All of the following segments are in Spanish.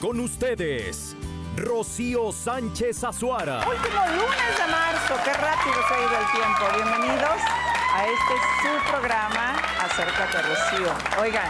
con ustedes, Rocío Sánchez Azuara. Último lunes de marzo, qué rápido se ha ido el tiempo. Bienvenidos a este su programa Acércate Rocío. Oigan,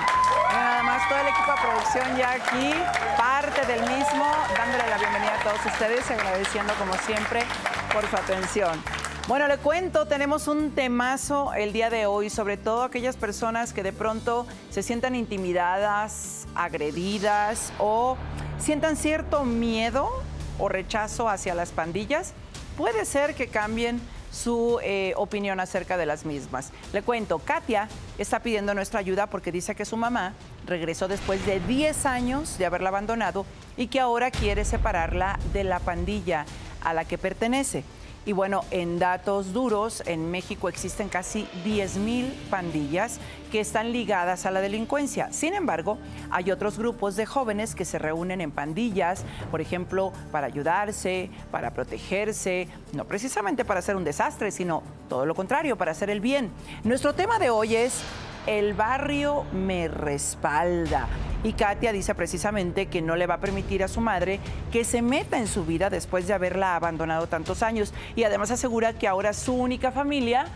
nada más todo el equipo de producción ya aquí, parte del mismo, dándole la bienvenida a todos ustedes, agradeciendo como siempre por su atención. Bueno, le cuento, tenemos un temazo el día de hoy, sobre todo aquellas personas que de pronto se sientan intimidadas, agredidas o sientan cierto miedo o rechazo hacia las pandillas. Puede ser que cambien su eh, opinión acerca de las mismas. Le cuento, Katia está pidiendo nuestra ayuda porque dice que su mamá regresó después de 10 años de haberla abandonado y que ahora quiere separarla de la pandilla a la que pertenece. Y bueno, en datos duros, en México existen casi 10.000 pandillas que están ligadas a la delincuencia. Sin embargo, hay otros grupos de jóvenes que se reúnen en pandillas, por ejemplo, para ayudarse, para protegerse, no precisamente para hacer un desastre, sino todo lo contrario, para hacer el bien. Nuestro tema de hoy es el barrio me respalda. Y Katia dice precisamente que no le va a permitir a su madre que se meta en su vida después de haberla abandonado tantos años. Y además asegura que ahora su única familia,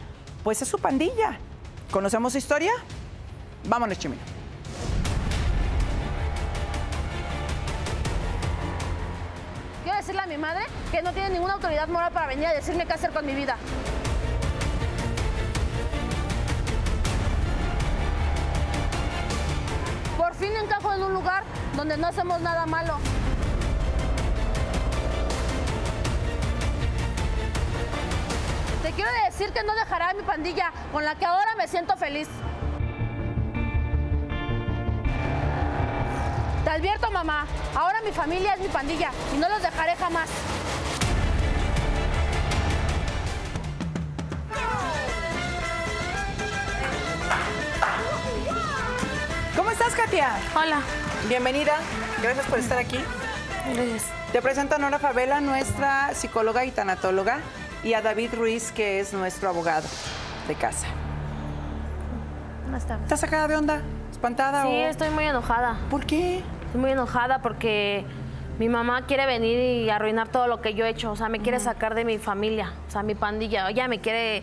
pues es su pandilla. ¿Conocemos su historia? Vámonos, Chimino. Quiero decirle a mi madre que no tiene ninguna autoridad moral para venir a decirme qué hacer con mi vida. Por fin encajo en un lugar donde no hacemos nada malo. Te quiero decir que no dejará a mi pandilla, con la que ahora me siento feliz. Te advierto, mamá, ahora mi familia es mi pandilla y no los dejaré jamás. Katia? Hola. Bienvenida. Gracias por estar aquí. Gracias. Te presento a Nora Favela, nuestra psicóloga y tanatóloga, y a David Ruiz, que es nuestro abogado de casa. Buenas tardes. ¿Estás sacada de onda? ¿Espantada Sí, o...? estoy muy enojada. ¿Por qué? Estoy muy enojada porque mi mamá quiere venir y arruinar todo lo que yo he hecho. O sea, me quiere sacar de mi familia, o sea, mi pandilla. Ella me quiere,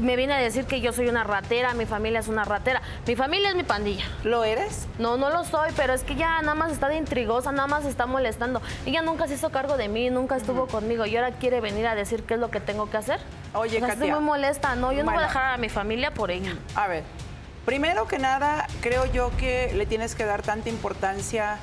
me viene a decir que yo soy una ratera, mi familia es una ratera. Mi familia es mi pandilla. ¿Lo eres? No, no lo soy, pero es que ella nada más está de intrigosa, nada más está molestando. Ella nunca se hizo cargo de mí, nunca estuvo conmigo y ahora quiere venir a decir qué es lo que tengo que hacer. Oye, O sea, estoy Katia. muy molesta. No, yo no voy a dejar a mi familia por ella. A ver, primero que nada, creo yo que le tienes que dar tanta importancia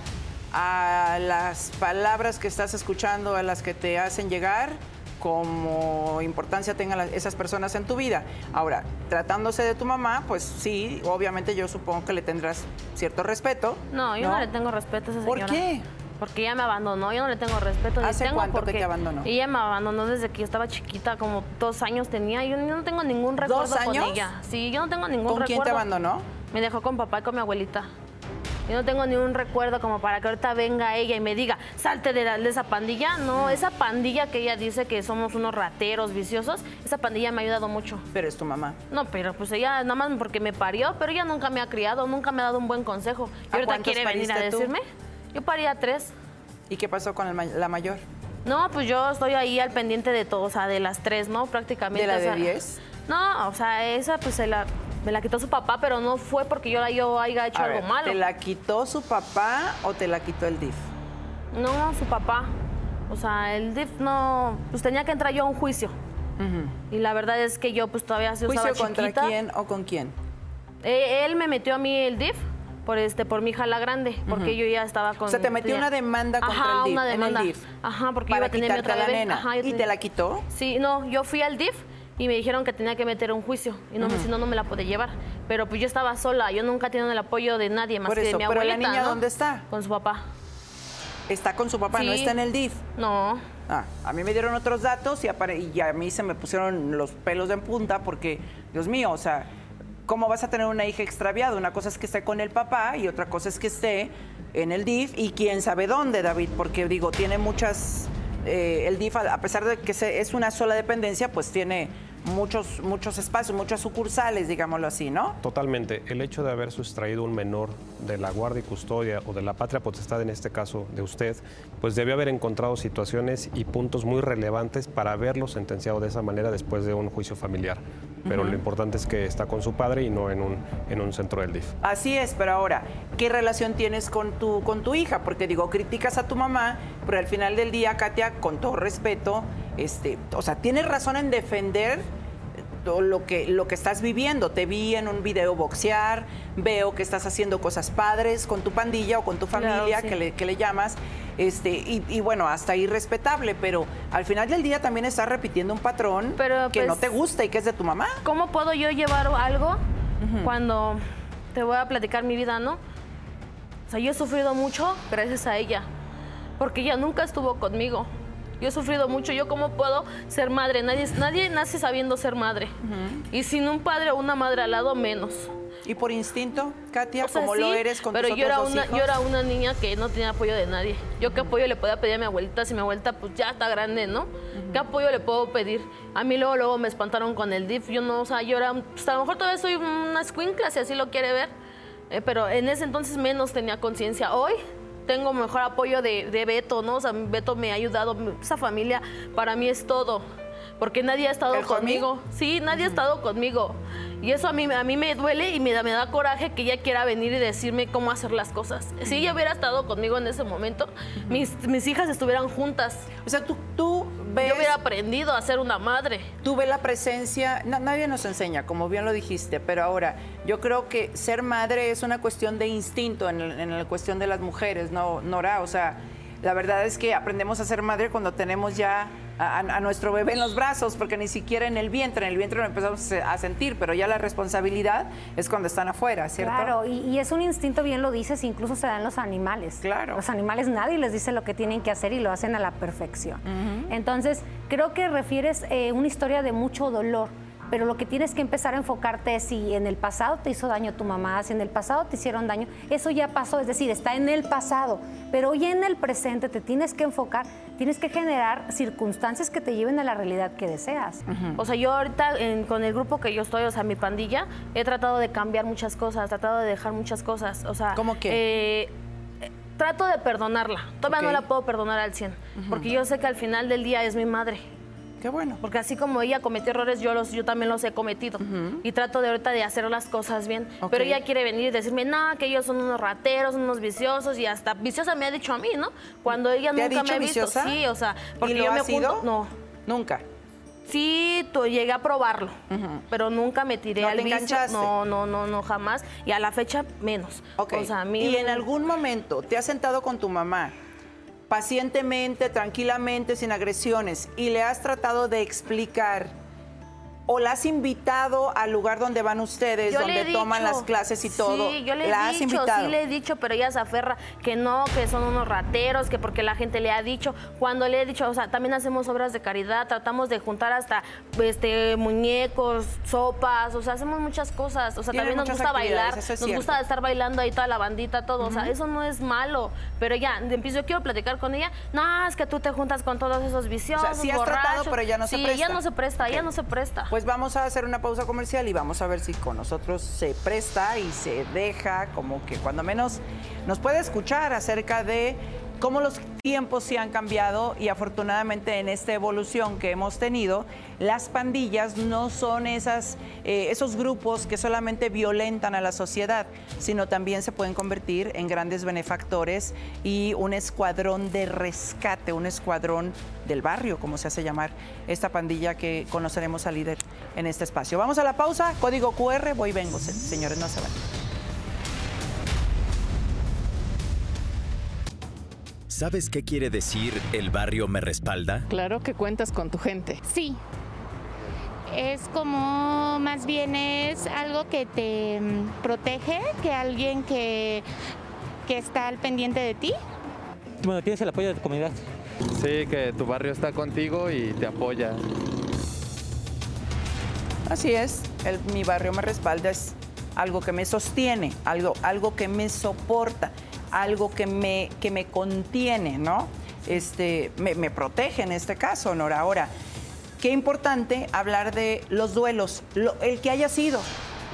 a las palabras que estás escuchando, a las que te hacen llegar, como importancia tengan esas personas en tu vida. Ahora, tratándose de tu mamá, pues sí, obviamente yo supongo que le tendrás cierto respeto. No, yo no, le tengo respeto a esa ¿Por señora. qué? Porque ella me abandonó, yo no le tengo respeto. ¿Hace tengo cuánto que porque te abandonó? Ella me abandonó desde que yo estaba chiquita, como dos años tenía. Yo no tengo ningún recuerdo ¿Dos años? con ella. Sí, yo no tengo ningún ¿Con recuerdo. quién te abandonó? Me dejó con papá y con mi abuelita. Yo no tengo ni un recuerdo como para que ahorita venga ella y me diga, salte de, la- de esa pandilla. No, esa pandilla que ella dice que somos unos rateros viciosos, esa pandilla me ha ayudado mucho. Pero es tu mamá. No, pero pues ella nada más porque me parió, pero ella nunca me ha criado, nunca me ha dado un buen consejo. Y ¿A ahorita quiere venir a pariste tú? decirme. Yo paría tres. ¿Y qué pasó con el la mayor? No, pues yo estoy ahí al pendiente de todo, o sea, de las tres, ¿no? Prácticamente. ¿De la o de sea, 10? No, o sea, esa pues se la, me la quitó su papá, pero no fue porque yo, la- yo haya hecho A algo ver, malo. ¿Te la quitó su papá o te la quitó el DIF? No, su papá. O sea, el DIF no, pues tenía que entrar yo a un juicio. Y la verdad es que yo pues todavía yo ¿Juicio estaba contra chiquita. quién o con quién? Eh, él me metió a mí el DIF por este por mi hija la grande, porque yo ya estaba con O sea, te metió tenía- una demanda contra Ajá, el DIF, una en el demanda. DIF. Ajá, porque yo iba a tener mi otra bebé. Ajá, ¿Y te la quitó? Sí, no, yo fui al DIF y me dijeron que tenía que meter un juicio y no, me- si no, no me la podía llevar. Pero pues yo estaba sola, yo nunca he tenido el apoyo de nadie más Por que de mi pero la abuelita, niña, ¿no? ¿dónde está? Con su papá. Está con su papá, no está en el DIF. No, Ah, a mí me dieron otros datos y, y a mí se me pusieron los pelos en punta porque, Dios mío, o sea, ¿cómo vas a tener una hija extraviada? Una cosa es que esté con el papá y otra cosa es que esté en el DIF y quién sabe dónde, David, porque digo, tiene muchas... eh, el DIF, a pesar de que es una sola dependencia, pues tiene muchos, muchos espacios, muchas sucursales, digámoslo así, ¿no? Totalmente. El hecho de haber sustraído un menor de la guardia y custodia o de la patria potestad, en este caso de usted, pues debió haber encontrado situaciones y puntos muy relevantes para haberlo sentenciado de esa manera después de un juicio familiar. Pero lo importante es que está con su padre y no en un, en un centro del DIF. Así es, pero ahora, ¿qué relación tienes con tu, con tu hija? Porque digo, criticas a tu mamá, pero al final del día, Katia, con todo respeto, este, o sea, tienes razón en defender lo que, lo que estás viviendo. Te vi en un video boxear, veo que estás haciendo cosas padres con tu pandilla o con tu Claro, familia, sí. que, le, que le llamas, este, y, y bueno, hasta ahí respetable, pero al final del día también estás repitiendo un patrón Pero, que no pues, te gusta y que es de tu mamá. ¿Cómo puedo yo llevar algo cuando te voy a platicar mi vida, no? O sea, yo he sufrido mucho gracias a ella, porque ella nunca estuvo conmigo. Yo he sufrido mucho. ¿Yo cómo puedo ser madre? Nadie, nadie nace sabiendo ser madre. Y sin un padre o una madre al lado, menos. Y por instinto, Katia, O sea, como lo eres con pero tus yo otros era dos una hijos. yo era una niña que no tenía apoyo de nadie yo qué apoyo le podía pedir a mi abuelita si mi abuelita pues ya está grande no qué apoyo le puedo pedir a mí luego luego me espantaron con el DIF yo no o sea yo era pues, a lo mejor todavía soy una escuincla si así lo quiere ver eh, pero en ese entonces menos tenía conciencia hoy tengo mejor apoyo de, de Beto no o sea Beto me ha ayudado esa familia para mí es todo porque nadie ha estado conmigo Sí, nadie ha estado conmigo. Y eso a mí, a mí me duele y me da, me da coraje que ella quiera venir y decirme cómo hacer las cosas. Si ella hubiera estado conmigo en ese momento, mis, mis hijas estuvieran juntas. O sea, tú, tú aprendido a ser una madre. tú ves la presencia, na- nadie nos enseña, como bien lo dijiste, pero ahora yo creo que ser madre es una cuestión de instinto en, en la cuestión de las mujeres, ¿no, Nora? O sea, la verdad es que aprendemos a ser madre cuando tenemos ya a, nuestro bebé en los brazos, porque ni siquiera en el vientre, en el vientre lo empezamos a sentir, pero ya la responsabilidad es cuando están afuera, ¿cierto? Claro, y, y es un instinto, bien lo dices, incluso se da en los animales. Claro. Los animales nadie les dice lo que tienen que hacer y lo hacen a la perfección. Entonces, creo que refieres eh, una historia de mucho dolor. Pero lo que tienes que empezar a enfocarte es si en el pasado te hizo daño tu mamá, si en el pasado te hicieron daño, eso ya pasó, es decir, está en el pasado. Pero hoy en el presente te tienes que enfocar, tienes que generar circunstancias que te lleven a la realidad que deseas. O sea, yo ahorita en- con el grupo que yo estoy, o sea, mi pandilla, he tratado de cambiar muchas cosas, he tratado de dejar muchas cosas. O sea, ¿Cómo qué? eh, trato de perdonarla. Todavía no la puedo perdonar al 100, porque yo sé que al final del día es mi madre. Qué bueno. Porque así como ella cometió errores, yo, los, yo también los he cometido. Y trato de ahorita de hacer las cosas bien. Pero ella quiere venir y decirme, no, que ellos son unos rateros, unos viciosos. Y hasta viciosa me ha dicho a mí, ¿no? Cuando ella ¿Te ha nunca dicho me ha viciosa? visto. Sí, o sea, porque ¿Y lo yo me junto. No. Nunca. Sí, llegué a probarlo, pero nunca me tiré ¿No al te vicio. enganchaste? No, no, no, no, jamás. Y a la fecha, menos. Ok. O sea, a mí... Y en algún momento te has sentado con tu mamá pacientemente, tranquilamente, sin agresiones, y le has tratado de explicar o la has invitado al lugar donde van ustedes, Yo donde toman dicho, las clases y todo. Sí, yo le la he has dicho, invitado. sí le he dicho, pero ella se aferra que no, que son unos rateros, que porque la gente le ha dicho. Cuando le he dicho, o sea, también hacemos obras de caridad, tratamos de juntar hasta este muñecos, sopas, o sea, hacemos muchas cosas. O sea, también nos gusta bailar, es nos cierto. gusta estar bailando ahí toda la bandita, todo. O sea, eso no es malo. Pero ya, empiezo, yo quiero platicar con ella. No, es que tú te juntas con todos esos viciosos, sí has tratado, pero ella no se Sí, presta. ella no se presta, ella Ok. no se presta. Pues vamos a hacer una pausa comercial y vamos a ver si con nosotros se presta y se deja, como que cuando menos nos puede escuchar acerca de cómo los tiempos se han cambiado y afortunadamente en esta evolución que hemos tenido, las pandillas no son esas, eh, esos grupos que solamente violentan a la sociedad, sino también se pueden convertir en grandes benefactores y un escuadrón de rescate, un escuadrón del barrio, como se hace llamar esta pandilla que conoceremos al líder en este espacio. Vamos a la pausa, código QR, voy vengo, se- señores, no se van. ¿Sabes qué quiere decir el barrio me respalda? Claro que cuentas con tu gente. Sí. Es como, más bien es algo que te mm, protege, que alguien que, que está al pendiente de ti. Bueno, tienes el apoyo de tu comunidad. Sí, que tu barrio está contigo y te apoya. Así es, el- mi barrio me respalda, es algo que me sostiene, algo, algo que me soporta, algo que me, que me contiene, ¿no? Este, me, me protege en este caso, Nora. Ahora, qué importante hablar de los duelos, lo- el que haya sido.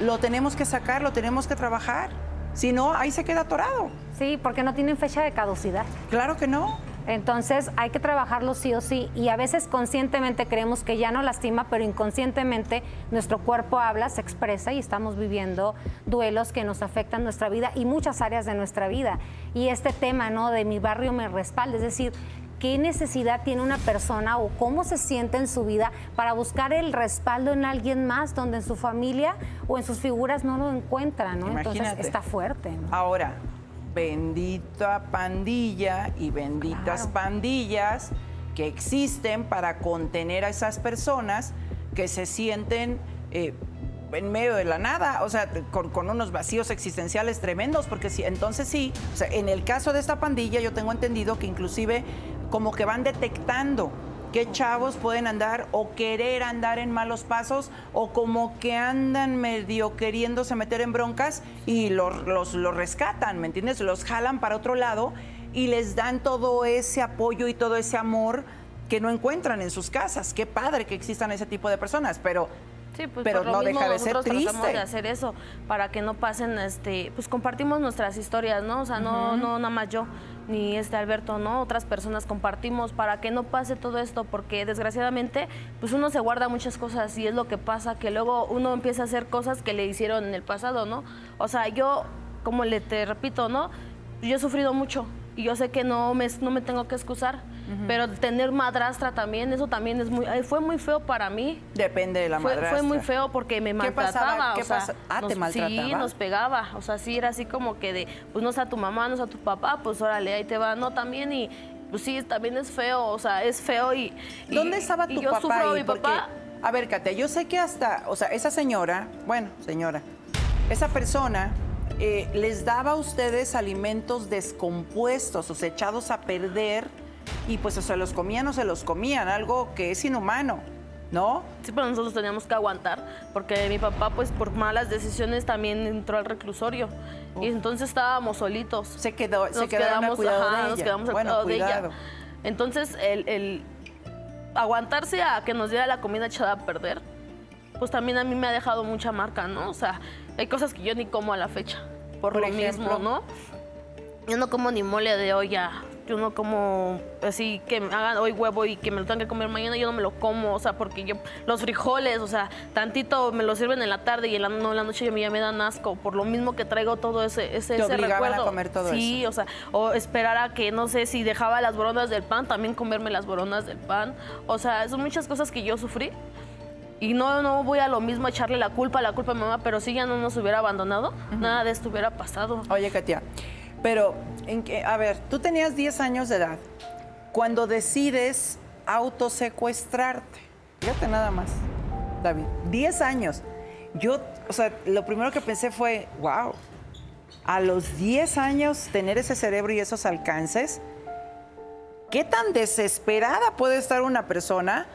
Lo tenemos que sacar, lo tenemos que trabajar. Si no, ahí se queda atorado. Sí, porque no tienen fecha de caducidad. Claro que no. Entonces hay que trabajarlo sí o sí y a veces conscientemente creemos que ya no lastima, pero inconscientemente nuestro cuerpo habla, se expresa y estamos viviendo duelos que nos afectan nuestra vida y muchas áreas de nuestra vida. Y este tema, ¿no? De mi barrio me respalda, es decir, qué necesidad tiene una persona o cómo se siente en su vida para buscar el respaldo en alguien más donde en su familia o en sus figuras no lo encuentra, ¿no? Entonces está fuerte. ¿no? Ahora, bendita pandilla y benditas Claro. pandillas que existen para contener a esas personas que se sienten eh, en medio de la nada, o sea, con, con unos vacíos existenciales tremendos, porque si, entonces sí, o sea, en el caso de esta pandilla yo tengo entendido que inclusive como que van detectando qué chavos pueden andar o querer andar en malos pasos o como que andan medio queriéndose meter en broncas y los, los, los rescatan, ¿me entiendes? Los jalan para otro lado y les dan todo ese apoyo y todo ese amor que no encuentran en sus casas. Qué padre que existan ese tipo de personas, pero, Sí, pues pero por lo no mismo deja de ser nosotros tratamos triste. de hacer eso para que no pasen, este, pues compartimos nuestras historias, ¿no? O sea, no, no nada más yo ni este Alberto, ¿no? Otras personas compartimos para que no pase todo esto, porque desgraciadamente, pues uno se guarda muchas cosas y es lo que pasa, que luego uno empieza a hacer cosas que le hicieron en el pasado, ¿no? O sea, yo, como le te repito, ¿no? Yo he sufrido mucho y yo sé que no me, no me tengo que excusar, pero tener madrastra también, eso también es muy, ay, fue muy feo para mí. Depende de la Fue, madrastra. fue muy feo porque me ¿Qué pasaba? maltrataba. ¿Qué o sea? Ah, ¿te nos- maltrataba? Sí, nos pegaba. O sea, sí, era así como que de, pues no sea tu mamá, no sea tu papá, pues órale, ahí te va. No, también y, pues sí, también es feo, o sea, es feo y... y- ¿Dónde estaba y tu yo papá sufro, ahí? mi Porque, papá, a ver, Katia, yo sé que hasta, o sea, esa señora, bueno, señora, esa persona eh, les daba a ustedes alimentos descompuestos, o sea, echados a perder, y pues o se los comían o se los comían, algo que es inhumano, ¿no? sí, pero nosotros teníamos que aguantar porque mi papá, pues por malas decisiones también entró al reclusorio. Y entonces estábamos solitos. Se quedó, se nos quedamos, cuidado ajá, de nos quedamos al bueno, cuidado de ella. Entonces, el, el aguantarse a que nos diera la comida echada a perder, pues también a mí me ha dejado mucha marca, ¿no? O sea, hay cosas que yo ni como a la fecha, por, Por lo ejemplo. mismo, ¿no? Yo no como ni mole de olla, yo no como así que hagan hoy huevo y que me lo tengan que comer mañana, yo no me lo como, o sea, porque yo, los frijoles, o sea, tantito me lo sirven en la tarde y en la, no, en la noche ya me dan asco, por lo mismo que traigo todo ese, ese, Te ese obligaban a recuerdo. comer todo sí, o sea, o esperar a que, no sé, si dejaba las boronas del pan, también comerme las boronas del pan, o sea, son muchas cosas que yo sufrí. Y no, no voy a lo mismo echarle la culpa, la culpa a mi mamá, pero si ya no nos hubiera abandonado, nada de esto hubiera pasado. Oye, Katia, pero, en que, a ver, tú tenías 10 años de edad cuando decides autosecuestrarte. Fíjate nada más, David, 10 años. Yo, o sea, lo primero que pensé fue, wow, a los 10 años tener ese cerebro y esos alcances, ¿qué tan desesperada puede estar una persona?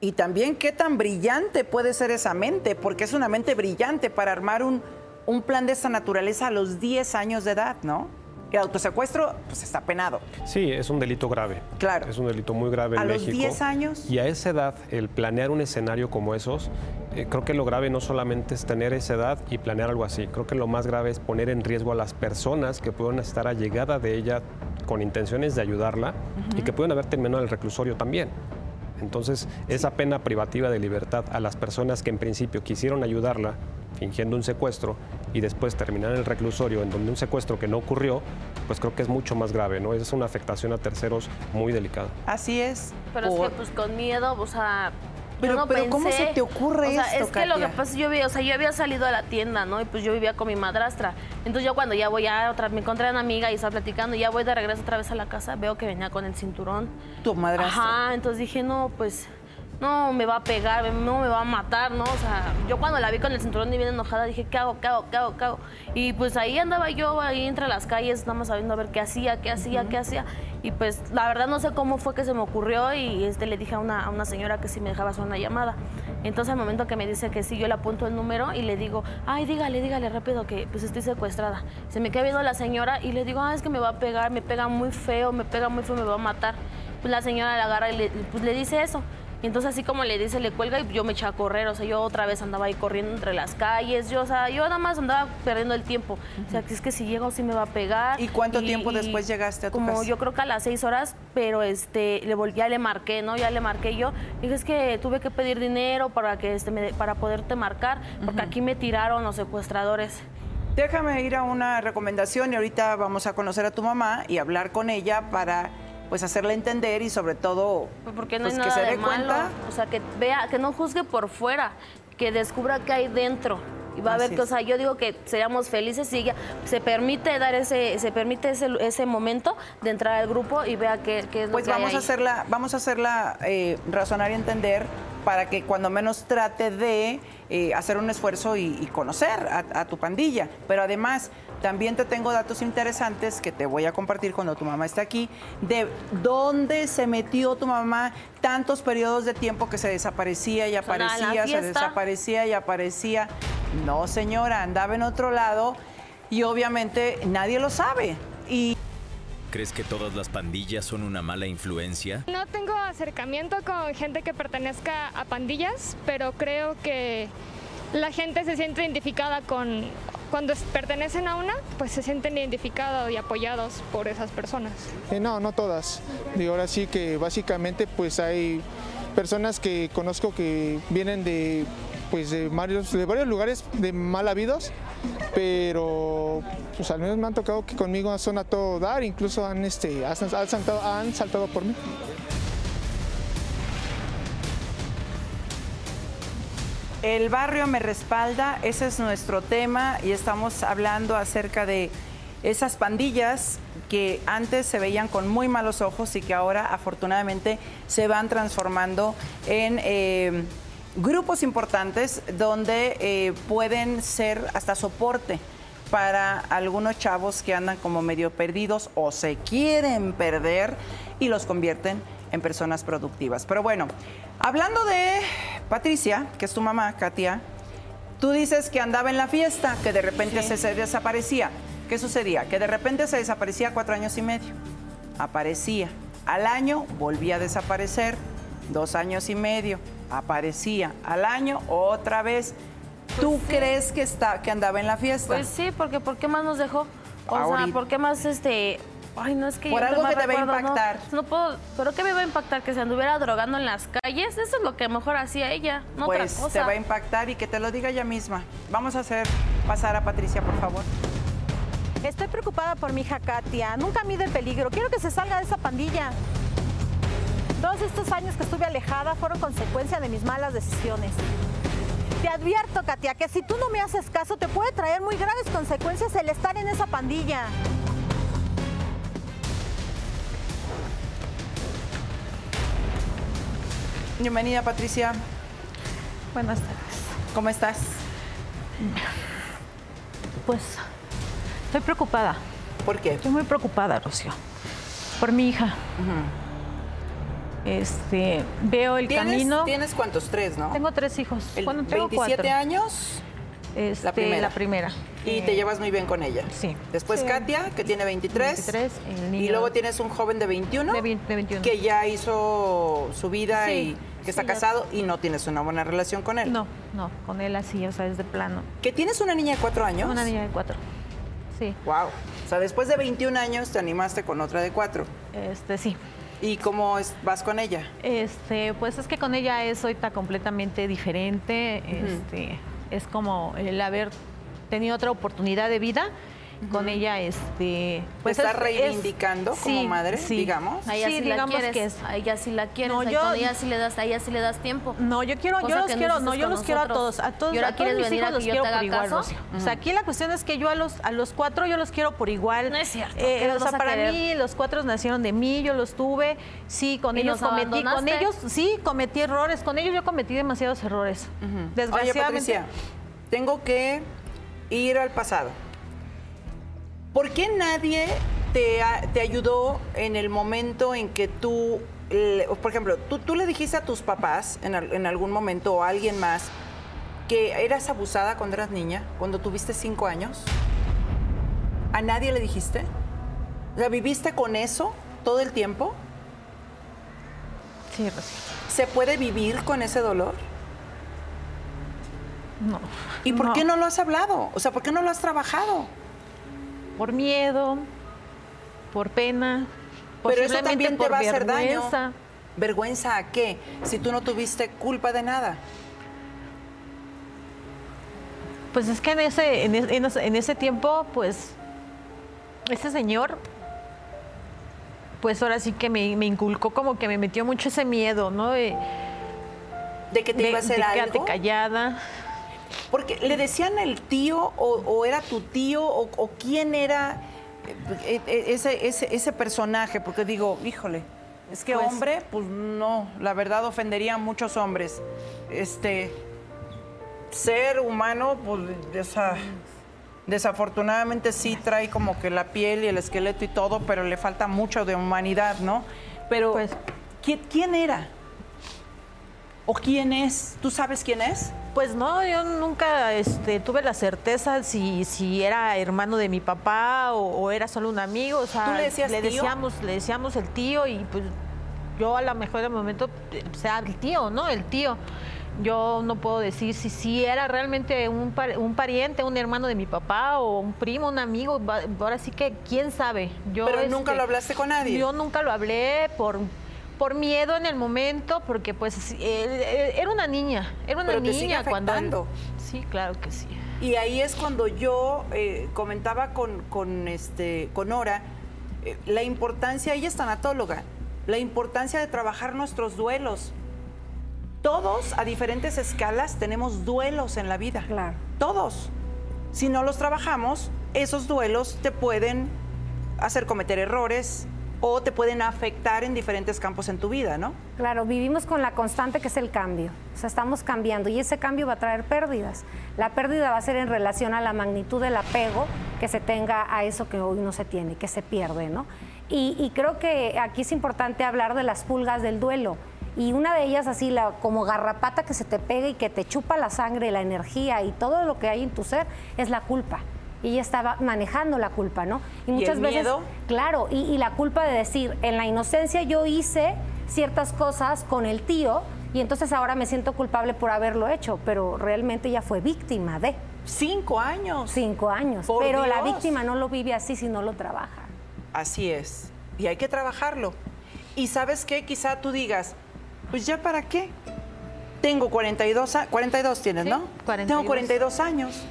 Y también qué tan brillante puede ser esa mente, porque es una mente brillante para armar un, un plan de esa naturaleza a los 10 años de edad, ¿no? El autosecuestro, pues está penado. Sí, es un delito grave. Claro. Es un delito muy grave ¿A en los México. 10 años? Y a esa edad, el planear un escenario como esos, eh, creo que lo grave no solamente es tener esa edad y planear algo así. Creo que lo más grave es poner en riesgo a las personas que pueden estar allegada de ella con intenciones de ayudarla y que pueden haber terminado en el reclusorio también. Entonces, esa pena privativa de libertad a las personas que en principio quisieron ayudarla fingiendo un secuestro y después terminar en el reclusorio en donde un secuestro que no ocurrió, pues creo que es mucho más grave, ¿no? Es una afectación a terceros muy delicada. Así es. Pero es que pues con miedo, o sea, Pero- yo no pero ¿cómo se te ocurre o sea, esto, es que lo que pasa es que yo o sea, yo había salido a la tienda, ¿no? Y pues yo vivía con mi madrastra. Entonces yo cuando ya voy a otra, me encontré a una amiga y estaba platicando y ya voy de regreso otra vez a la casa, veo que venía con el cinturón. Tu madrastra. Ajá, entonces dije, no, pues no me va a pegar, no me va a matar, ¿no? O sea, yo cuando la vi con el cinturón y bien enojada dije, ¿qué hago, qué hago, qué hago, qué hago? Y pues ahí andaba yo, ahí entre las calles, nada más sabiendo a ver qué hacía, qué hacía, qué hacía. Y pues la verdad no sé cómo fue que se me ocurrió y este, le dije a una, a una señora que sí me dejaba hacer una llamada. Entonces al momento que me dice que sí, yo le apunto el número y le digo, ay, dígale, dígale rápido que pues estoy secuestrada. Se me queda viendo la señora y le digo, ah, es que me va a pegar, me pega muy feo, me pega muy feo, me va a matar. Pues la señora le agarra y le, pues, le dice eso. Y entonces así como le dice, le cuelga y yo me eché a correr, o sea, yo otra vez andaba ahí corriendo entre las calles, yo, o sea, yo nada más andaba perdiendo el tiempo. O sea, que es que si llego sí me va a pegar. ¿Y cuánto tiempo después llegaste a tu como casa? yo creo que a las seis horas, pero este, le vol- ya le marqué, ¿no? Ya le marqué yo. Dije, es que tuve que pedir dinero para que este, me- para poderte marcar, porque aquí me tiraron los secuestradores. Déjame ir a una recomendación y ahorita vamos a conocer a tu mamá y hablar con ella para pues hacerle entender y sobre todo Porque no pues, hay que se de dé malo. cuenta. O sea, que vea, que no juzgue por fuera, que descubra qué hay dentro. Y va a ver que, o sea, yo digo que seríamos felices si ella se permite dar ese, se permite ese, ese momento de entrar al grupo y vea qué, qué es Pues lo que hay vamos a ahí. hacerla, vamos a hacerla eh, razonar y entender para que cuando menos trate de eh, hacer un esfuerzo y, y conocer a, a tu pandilla. Pero además, también te tengo datos interesantes que te voy a compartir cuando tu mamá esté aquí, de dónde se metió tu mamá tantos periodos de tiempo que se desaparecía y aparecía, se desaparecía y aparecía. No, señora, andaba en otro lado y obviamente nadie lo sabe. Y ¿Crees que todas las pandillas son una mala influencia? No tengo acercamiento con gente que pertenezca a pandillas, pero creo que la gente se siente identificada con... Cuando pertenecen a una, pues se sienten identificados y apoyados por esas personas. Eh, no, no todas. Digo, ahora sí que básicamente pues hay personas que conozco que vienen de pues de varios, de varios lugares de mal habidos, pero pues al menos me han tocado que conmigo son a todo dar, incluso han este han saltado, han saltado por mí. El barrio me respalda, ese es nuestro tema y estamos hablando acerca de esas pandillas que antes se veían con muy malos ojos y que ahora afortunadamente se van transformando en eh, grupos importantes donde eh, pueden ser hasta soporte para algunos chavos que andan como medio perdidos o se quieren perder y los convierten en personas productivas. Pero bueno, hablando de Patricia, que es tu mamá, Katia, tú dices que andaba en la fiesta, que de repente se, se desaparecía. ¿Qué sucedía? Que de repente se desaparecía cuatro años y medio. Aparecía. Al año volvía a desaparecer. Dos años y medio. Aparecía. Al año otra vez. ¿Tú crees que, está, que andaba en la fiesta? Pues sí, porque ¿por qué más nos dejó? O Ahorita. sea, ¿por qué más este... Ay, no es que Por yo algo que te va a no, impactar. No, puedo, pero ¿qué me va a impactar? Que se anduviera drogando en las calles. Eso es lo que mejor hacía ella, no pues otra cosa. te va a impactar y que te lo diga ella misma. Vamos a hacer pasar a Patricia, por favor. Estoy preocupada por mi hija Katia. Nunca mide el peligro. Quiero que se salga de esa pandilla. Todos estos años que estuve alejada fueron consecuencia de mis malas decisiones. Te advierto, Katia, que si tú no me haces caso, te puede traer muy graves consecuencias el estar en esa pandilla. Bienvenida, Patricia. Buenas tardes. ¿Cómo estás? Pues estoy preocupada. ¿Por qué? Estoy muy preocupada, Rocío. Por mi hija. Este, veo el ¿Tienes, camino. ¿Tienes cuántos? Tres, ¿no? Tengo tres hijos. El bueno, tengo 27 cuatro. años Este, la primera. La primera. y te llevas muy bien con ella. Sí. Después Sí. Katia, que tiene 23. 23, el niño y luego tienes un joven de 21. de, vein- de 21. Que ya hizo su vida Sí, y que está ya. casado y no tienes una buena relación con él. No, no, con él así, o sea, es de plano. ¿Que tienes una niña de cuatro años? Una niña de cuatro. Sí, Wow. O sea, después de 21 años te animaste con otra de cuatro. este, sí. ¿Y cómo es- vas con ella? Este, pues es que con ella es ahorita completamente diferente. Este, es como el haber tenido otra oportunidad de vida. Con ella, este, pues ¿Te está es- reivindicando es- como sí, madre, sí. digamos? A ella Sí, sí, la digamos quieres, que es- a ella sí la quieres, No, yo- con ella sí le das, a ella sí le das tiempo. No, yo quiero, yo los quiero, no, yo los quiero a todos, a todos, ¿Y ahora a todos mis hijos a los yo quiero por igual. O sea, aquí la cuestión es que yo a los, a los cuatro yo los quiero por igual. No es cierto, Eh, ¿qué los o sea, a para mí los cuatro nacieron de mí, yo los tuve, sí, con ¿Y ellos los cometí, con ellos, sí, cometí errores, con ellos yo cometí demasiados errores. Oye, Desgraciadamente. Tengo que ir al pasado. ¿Por qué nadie te, te ayudó en el momento en que tú, por ejemplo, tú, tú le dijiste a tus papás en, al- en algún momento o a alguien más que eras abusada cuando eras niña, cuando tuviste cinco años? ¿A nadie le dijiste? O sea, ¿viviste con eso todo el tiempo? Sí, Rocío. ¿Se puede vivir con ese dolor? No. ¿Y por No. qué no lo has hablado? O sea, ¿por qué no lo has trabajado? Por miedo, por pena, Pero eso también te por va a hacer vergüenza. daño. ¿Vergüenza a qué? Si tú no tuviste culpa de nada. Pues es que en ese, en, en ese- en ese tiempo, pues, ese señor, pues ahora sí que me, me inculcó como que me metió mucho ese miedo, ¿no? De, ¿De que te iba a hacer de quédate algo? callada. Porque le decían el tío o, o era tu tío o, o quién era eh, eh, ese, ese, ese personaje, porque digo, híjole, es que Pues- hombre, pues no, la verdad ofendería a muchos hombres. Este ser humano, pues esa, desafortunadamente sí trae como que la piel y el esqueleto y todo, pero le falta mucho de humanidad, ¿no? Pero Pues ¿quién, quién era? ¿O quién es? ¿Tú sabes quién es? Pues no, yo nunca este, tuve la certeza si, si era hermano de mi papá o, o era solo un amigo. O sea, ¿Tú le decías tío? decíamos, le decíamos el tío y pues yo a lo mejor de momento eh, sea el tío, ¿no? El tío. Yo no puedo decir si, si era realmente un, par- un pariente, un hermano de mi papá o un primo, un amigo. Ahora sí que quién sabe. Yo, Pero nunca este, lo hablaste con nadie. Yo nunca lo hablé por por miedo en el momento, porque pues eh, eh, era una niña, era una Pero te niña sigue cuando. Sí, claro que sí. Y ahí es cuando yo eh, comentaba con, con, este, con Nora eh, la importancia, ella es tanatóloga, la importancia de trabajar nuestros duelos. Todos, a diferentes escalas, tenemos duelos en la vida. Claro. Todos. Si no los trabajamos, esos duelos te pueden hacer cometer errores o te pueden afectar en diferentes campos en tu vida, ¿no? Claro, vivimos con la constante que es el cambio. O sea, estamos cambiando y ese cambio va a traer pérdidas. La pérdida va a ser en relación a la magnitud del apego que se tenga a eso que hoy no se tiene, que se pierde, ¿no? Y, y creo que aquí es importante hablar de las pulgas del duelo. Y una de ellas, así, la, como garrapata que se te pega y que te chupa la sangre, la energía y todo lo que hay en tu ser, es la culpa. Y ella estaba manejando la culpa, ¿no? ¿Y el miedo? Claro, y, y la culpa de decir, en la inocencia yo hice ciertas cosas con el tío y entonces ahora me siento culpable por haberlo hecho, pero realmente ella fue víctima de. Cinco años. Cinco años. Por pero la víctima no lo vive así si no lo trabaja. Así es. Y hay que trabajarlo. Y sabes qué, quizá tú digas, pues ya para qué. Tengo 42, a- 42 tienes, Sí, ¿no? 42. Tengo 42 años.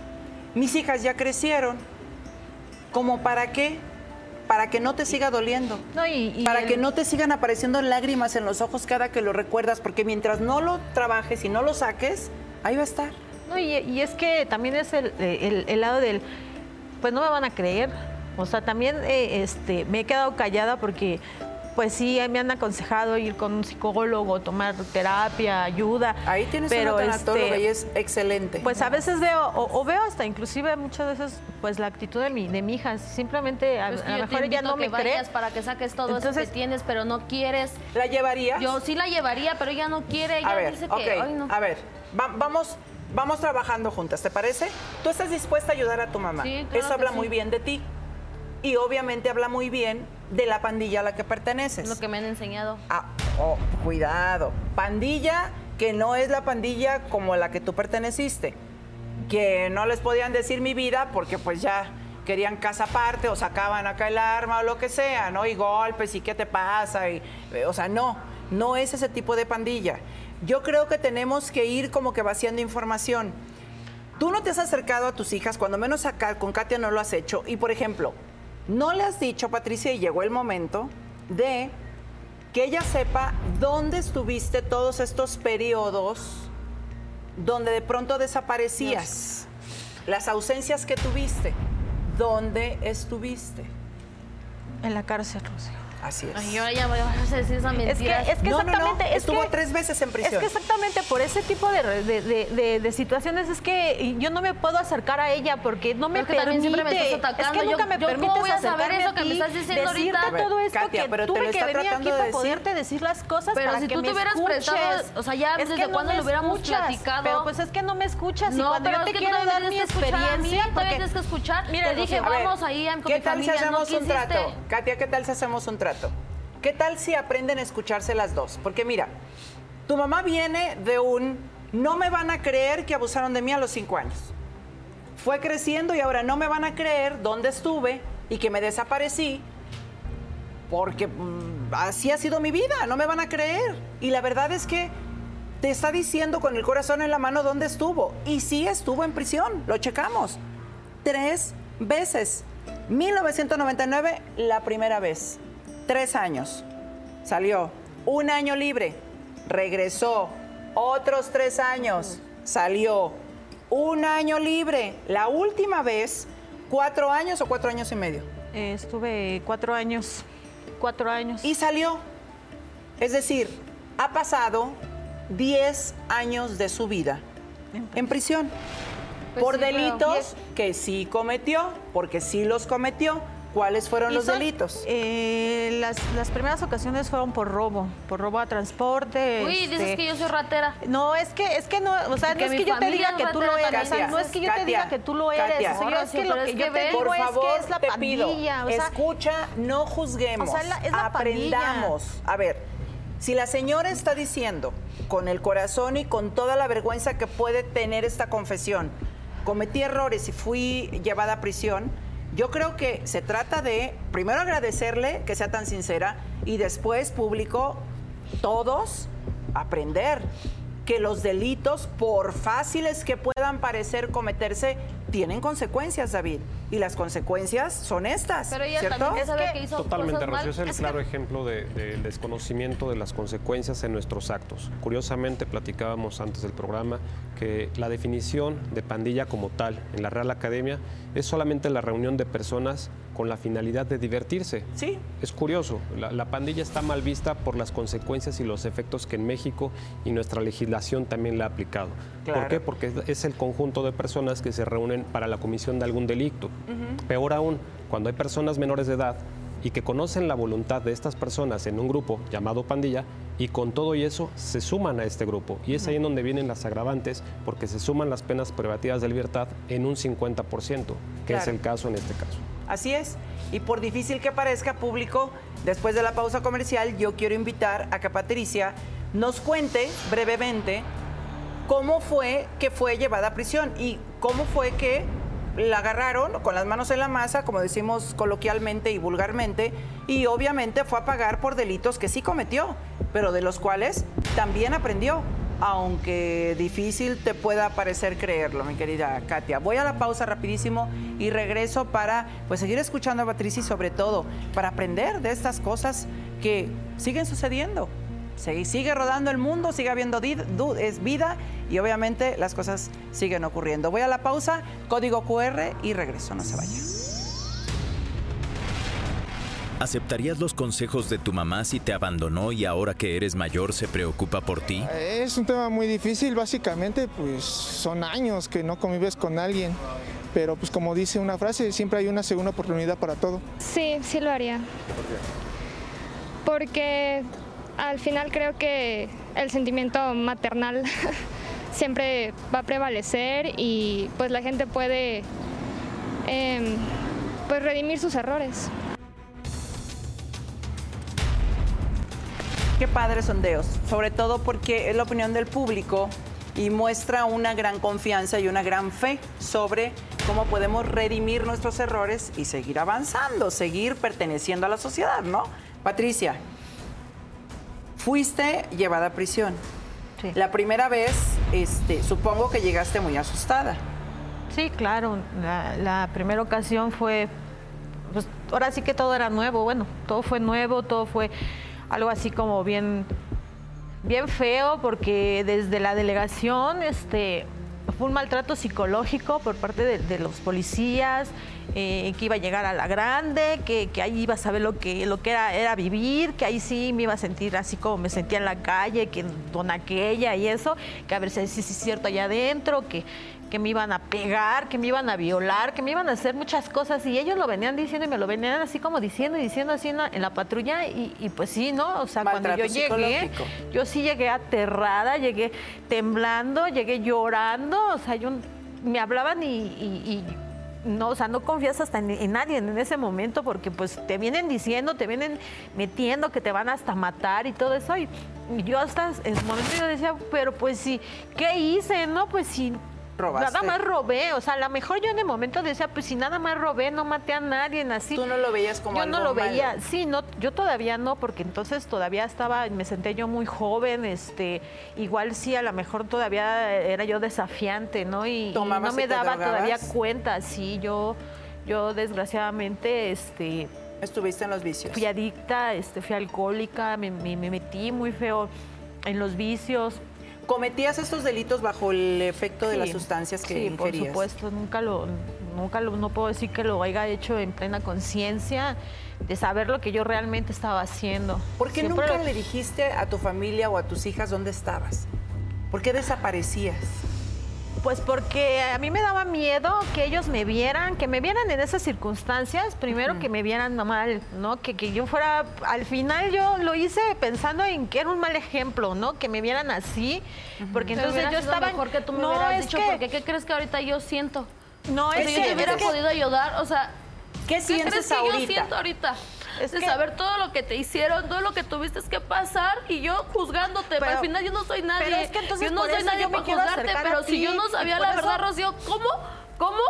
Mis hijas ya crecieron. ¿Cómo para qué? Para que no te siga doliendo. No, y, y para el- que no te sigan apareciendo lágrimas en los ojos cada que lo recuerdas, porque mientras no lo trabajes y no lo saques, ahí va a estar. No, y, y es que también es el, el- el lado del, pues no me van a creer. O sea, también eh, este, me he quedado callada porque, pues sí, me han aconsejado ir con un psicólogo, tomar terapia, ayuda. Ahí tienes pero, una este, y es excelente. Pues a veces veo, o, o veo hasta inclusive muchas veces, pues la actitud de mi, de mi hija. Simplemente a, Pues a lo mejor ella no me cree. para que saques todo eso Entonces- que tienes, pero no quieres. ¿La llevarías? Yo sí la llevaría, pero ella no quiere. Ella a ver, dice que, ay, no. a ver, va- vamos, vamos trabajando juntas, ¿te parece? Tú estás dispuesta a ayudar a tu mamá. Sí, claro Eso que habla sí. muy bien de ti. Y obviamente habla muy bien de la pandilla a la que perteneces. lo que me han enseñado. Ah, oh, cuidado. Pandilla que no es la pandilla como la que tú perteneciste. Que no les podían decir mi vida porque pues ya querían casa aparte o sacaban acá el arma o lo que sea, ¿no? Y golpes y qué te pasa. Y, eh, o sea, no, no es ese tipo de pandilla. Yo creo que tenemos que ir como que vaciando información. Tú no te has acercado a tus hijas, cuando menos acá con Katia no lo has hecho. Y por ejemplo, no le has dicho, Patricia, y llegó el momento de que ella sepa dónde estuviste todos estos periodos donde de pronto desaparecías. Las ausencias que tuviste. ¿Dónde estuviste? En la cárcel, Rocío. Así es. Ay, ahora ya me vas a decir esa Es que, mentira. es que No, no, no, exactamente. es estuvo que- tres veces en Es prisión. que exactamente por ese tipo de, re- de, de- de- de situaciones es que yo no me puedo acercar a ella porque no me Pero es que también permite. siempre me estás atacando. Es que nunca Yo- me yo permites ¿cómo voy a saber eso a que me estás diciendo decirte ahorita? todo esto Katia, que pero tuve que venir aquí de para decir. poderte decir las cosas Pero para si que tú me te hubieras escuches. prestado, o sea, ya Es desde me lo hubiéramos escuchas, platicado. Pero pues es que no me escuchas y No, cuando pero yo es te quiero dar mi a experiencia porque tienes que escuchar. Mira, Te dije, A vamos ahí con ¿Qué tal si hacemos un trato? Katia, ¿qué tal si hacemos un trato? ¿Qué tal si aprenden a escucharse las dos? Porque mira, tu mamá viene de un no me van a creer que abusaron de mí a los cinco años. Fue creciendo y ahora no me van a creer dónde estuve y que me desaparecí porque mm, así ha sido mi vida, no me van a creer. Y la verdad es que te está diciendo con el corazón en la mano dónde estuvo. Y sí estuvo en prisión, lo checamos. Tres veces. 1999, la primera vez. Tres años. Salió. Un año libre. Regresó. Otros tres años. Salió. Un año libre. La última vez, cuatro años o cuatro años y medio. Eh, estuve cuatro años. Cuatro años. Y salió. Es decir, ha pasado 10 años de su vida en prisión. Pues por sí, pero- delitos que sí cometió, porque sí los cometió. ¿Cuáles fueron los son, delitos? eh, las, las primeras ocasiones fueron por robo, por robo a transporte. Uy, dices este, que yo soy ratera. No, es que, es que no, o sea, no es que yo te diga que tú lo eres, no es que yo te diga que tú lo eres, es que lo que yo te digo Por es favor, que es la te pido, pandilla, o sea, escucha, no juzguemos, O sea, la- es la pandilla. aprendamos. A ver, si la señora está diciendo con el corazón y con toda la vergüenza que puede tener esta confesión, cometí errores y fui llevada a prisión, yo creo que se trata de, primero agradecerle que sea tan sincera y después, público, todos aprender que los delitos, por fáciles que puedan parecer cometerse, tienen consecuencias, David. Y las consecuencias son estas, Pero ella ¿cierto? también sabe que hizo Totalmente. Rocío, es el Es claro que- ejemplo de- del desconocimiento de las consecuencias en nuestros actos. Curiosamente, platicábamos antes del programa que la definición de pandilla como tal en la Real Academia es solamente la reunión de personas con la finalidad de divertirse. Sí. Es curioso, la, la pandilla está mal vista por las consecuencias y los efectos que en México y nuestra legislación también la ha aplicado. Claro. ¿Por qué? Porque es- el conjunto de personas que se reúnen para la comisión de algún delito. Peor aún, cuando hay personas menores de edad y que conocen la voluntad de estas personas en un grupo llamado pandilla y con todo y eso se suman a este grupo. Y es ahí en donde vienen las agravantes porque se suman las penas privativas de libertad en un 50%, que es el caso en este caso. Así es. Y por difícil que parezca público, después de la pausa comercial, yo quiero invitar a que Patricia nos cuente brevemente cómo fue que fue llevada a prisión y cómo fue que la agarraron con las manos en la masa, como decimos coloquialmente y vulgarmente, y obviamente fue a pagar por delitos que sí cometió, pero de los cuales también aprendió. Aunque difícil te pueda parecer creerlo, mi querida Katia. Voy a la pausa rapidísimo y regreso para pues seguir escuchando a Patricia y sobre todo para aprender de estas cosas que siguen sucediendo. Se- sigue rodando el mundo, sigue habiendo es vida y obviamente las cosas siguen ocurriendo. Voy a la pausa, código QR y regreso, no se vaya. ¿Aceptarías los consejos de tu mamá si te abandonó y ahora que eres mayor se preocupa por ti? Es un tema muy difícil, básicamente pues son años que no convives con alguien, pero pues como dice una frase, siempre hay una segunda oportunidad para todo. Sí, sí lo haría. Porque al final creo que el sentimiento maternal siempre va a prevalecer y pues la gente puede em, pues redimir sus errores. Qué padres sondeos, sobre todo porque es la opinión del público y muestra una gran confianza y una gran fe sobre cómo podemos redimir nuestros errores y seguir avanzando, seguir perteneciendo a la sociedad, ¿no? Patricia, fuiste llevada a prisión. La primera vez, este, supongo que llegaste muy asustada. Sí, claro. La, la primera ocasión fue, pues ahora sí que todo era nuevo. Bueno, todo fue nuevo, todo fue algo así como bien, bien feo, porque desde la delegación, este, fue un maltrato psicológico por parte de, los policías, eh, que iba a llegar a la grande, que, que ahí iba a saber lo que, lo que era, era vivir, que ahí sí me iba a sentir así como me sentía en la calle, que con aquella y eso, que a ver si si es cierto allá adentro, que, que me iban a pegar, que me iban a violar, que me iban a hacer muchas cosas y ellos lo venían diciendo y me lo venían así como diciendo y diciendo así en la, en la patrulla y, y pues sí, ¿no? O sea, cuando yo llegué, yo sí llegué aterrada, llegué temblando, llegué llorando, o sea, yo me hablaban y, y- y no, o sea, no confías hasta en, en nadie en ese momento porque pues te vienen diciendo, te vienen metiendo que te van hasta matar y todo eso. Y, y yo hasta en su momento yo decía, pero pues sí, ¿qué hice? No, pues sí. Robaste. Nada más robé, o sea, a lo mejor yo en el momento decía, pues si nada más robé, no maté a nadie, así. Tú no lo veías como Yo no algo lo veía, sí, no, yo todavía no, porque entonces todavía estaba, me senté yo muy joven, este, igual sí, a lo mejor todavía era yo desafiante, ¿no? Y, y ¿Tomabas no me y daba todavía cuenta, sí, yo, yo desgraciadamente, este, Estuviste en los vicios. fui adicta, este, fui alcohólica, me, me- me metí muy feo en los vicios. ¿Cometías estos delitos bajo el efecto de las sustancias que sí, por supuesto, nunca lo, nunca lo, no puedo decir que lo haya hecho en plena conciencia de saber lo que yo realmente estaba haciendo. ¿Por qué Siempre nunca lo- le dijiste a tu familia o a tus hijas dónde estabas? ¿Por qué desaparecías? Pues porque a mí me daba miedo que ellos me vieran, que me vieran en esas circunstancias, primero que me vieran mal, ¿no? Que, que yo fuera, al final yo lo hice pensando en que era un mal ejemplo, ¿no? Que me vieran así, porque entonces yo estaba... mejor que tú me no, hubieras es dicho, que- porque ¿qué crees que ahorita yo siento? No, O sea, es yo que- te hubiera es que- podido ayudar, o sea, ¿Qué ¿qué sientes crees que yo siento ahorita? Es de que- saber todo lo que te hicieron, todo lo que tuviste que pasar y yo juzgándote. Pero- al final yo no soy nadie. pero es que entonces yo no soy nadie para juzgarte, pero si yo no sabía la eso- verdad, Rocío, ¿cómo? ¿Cómo?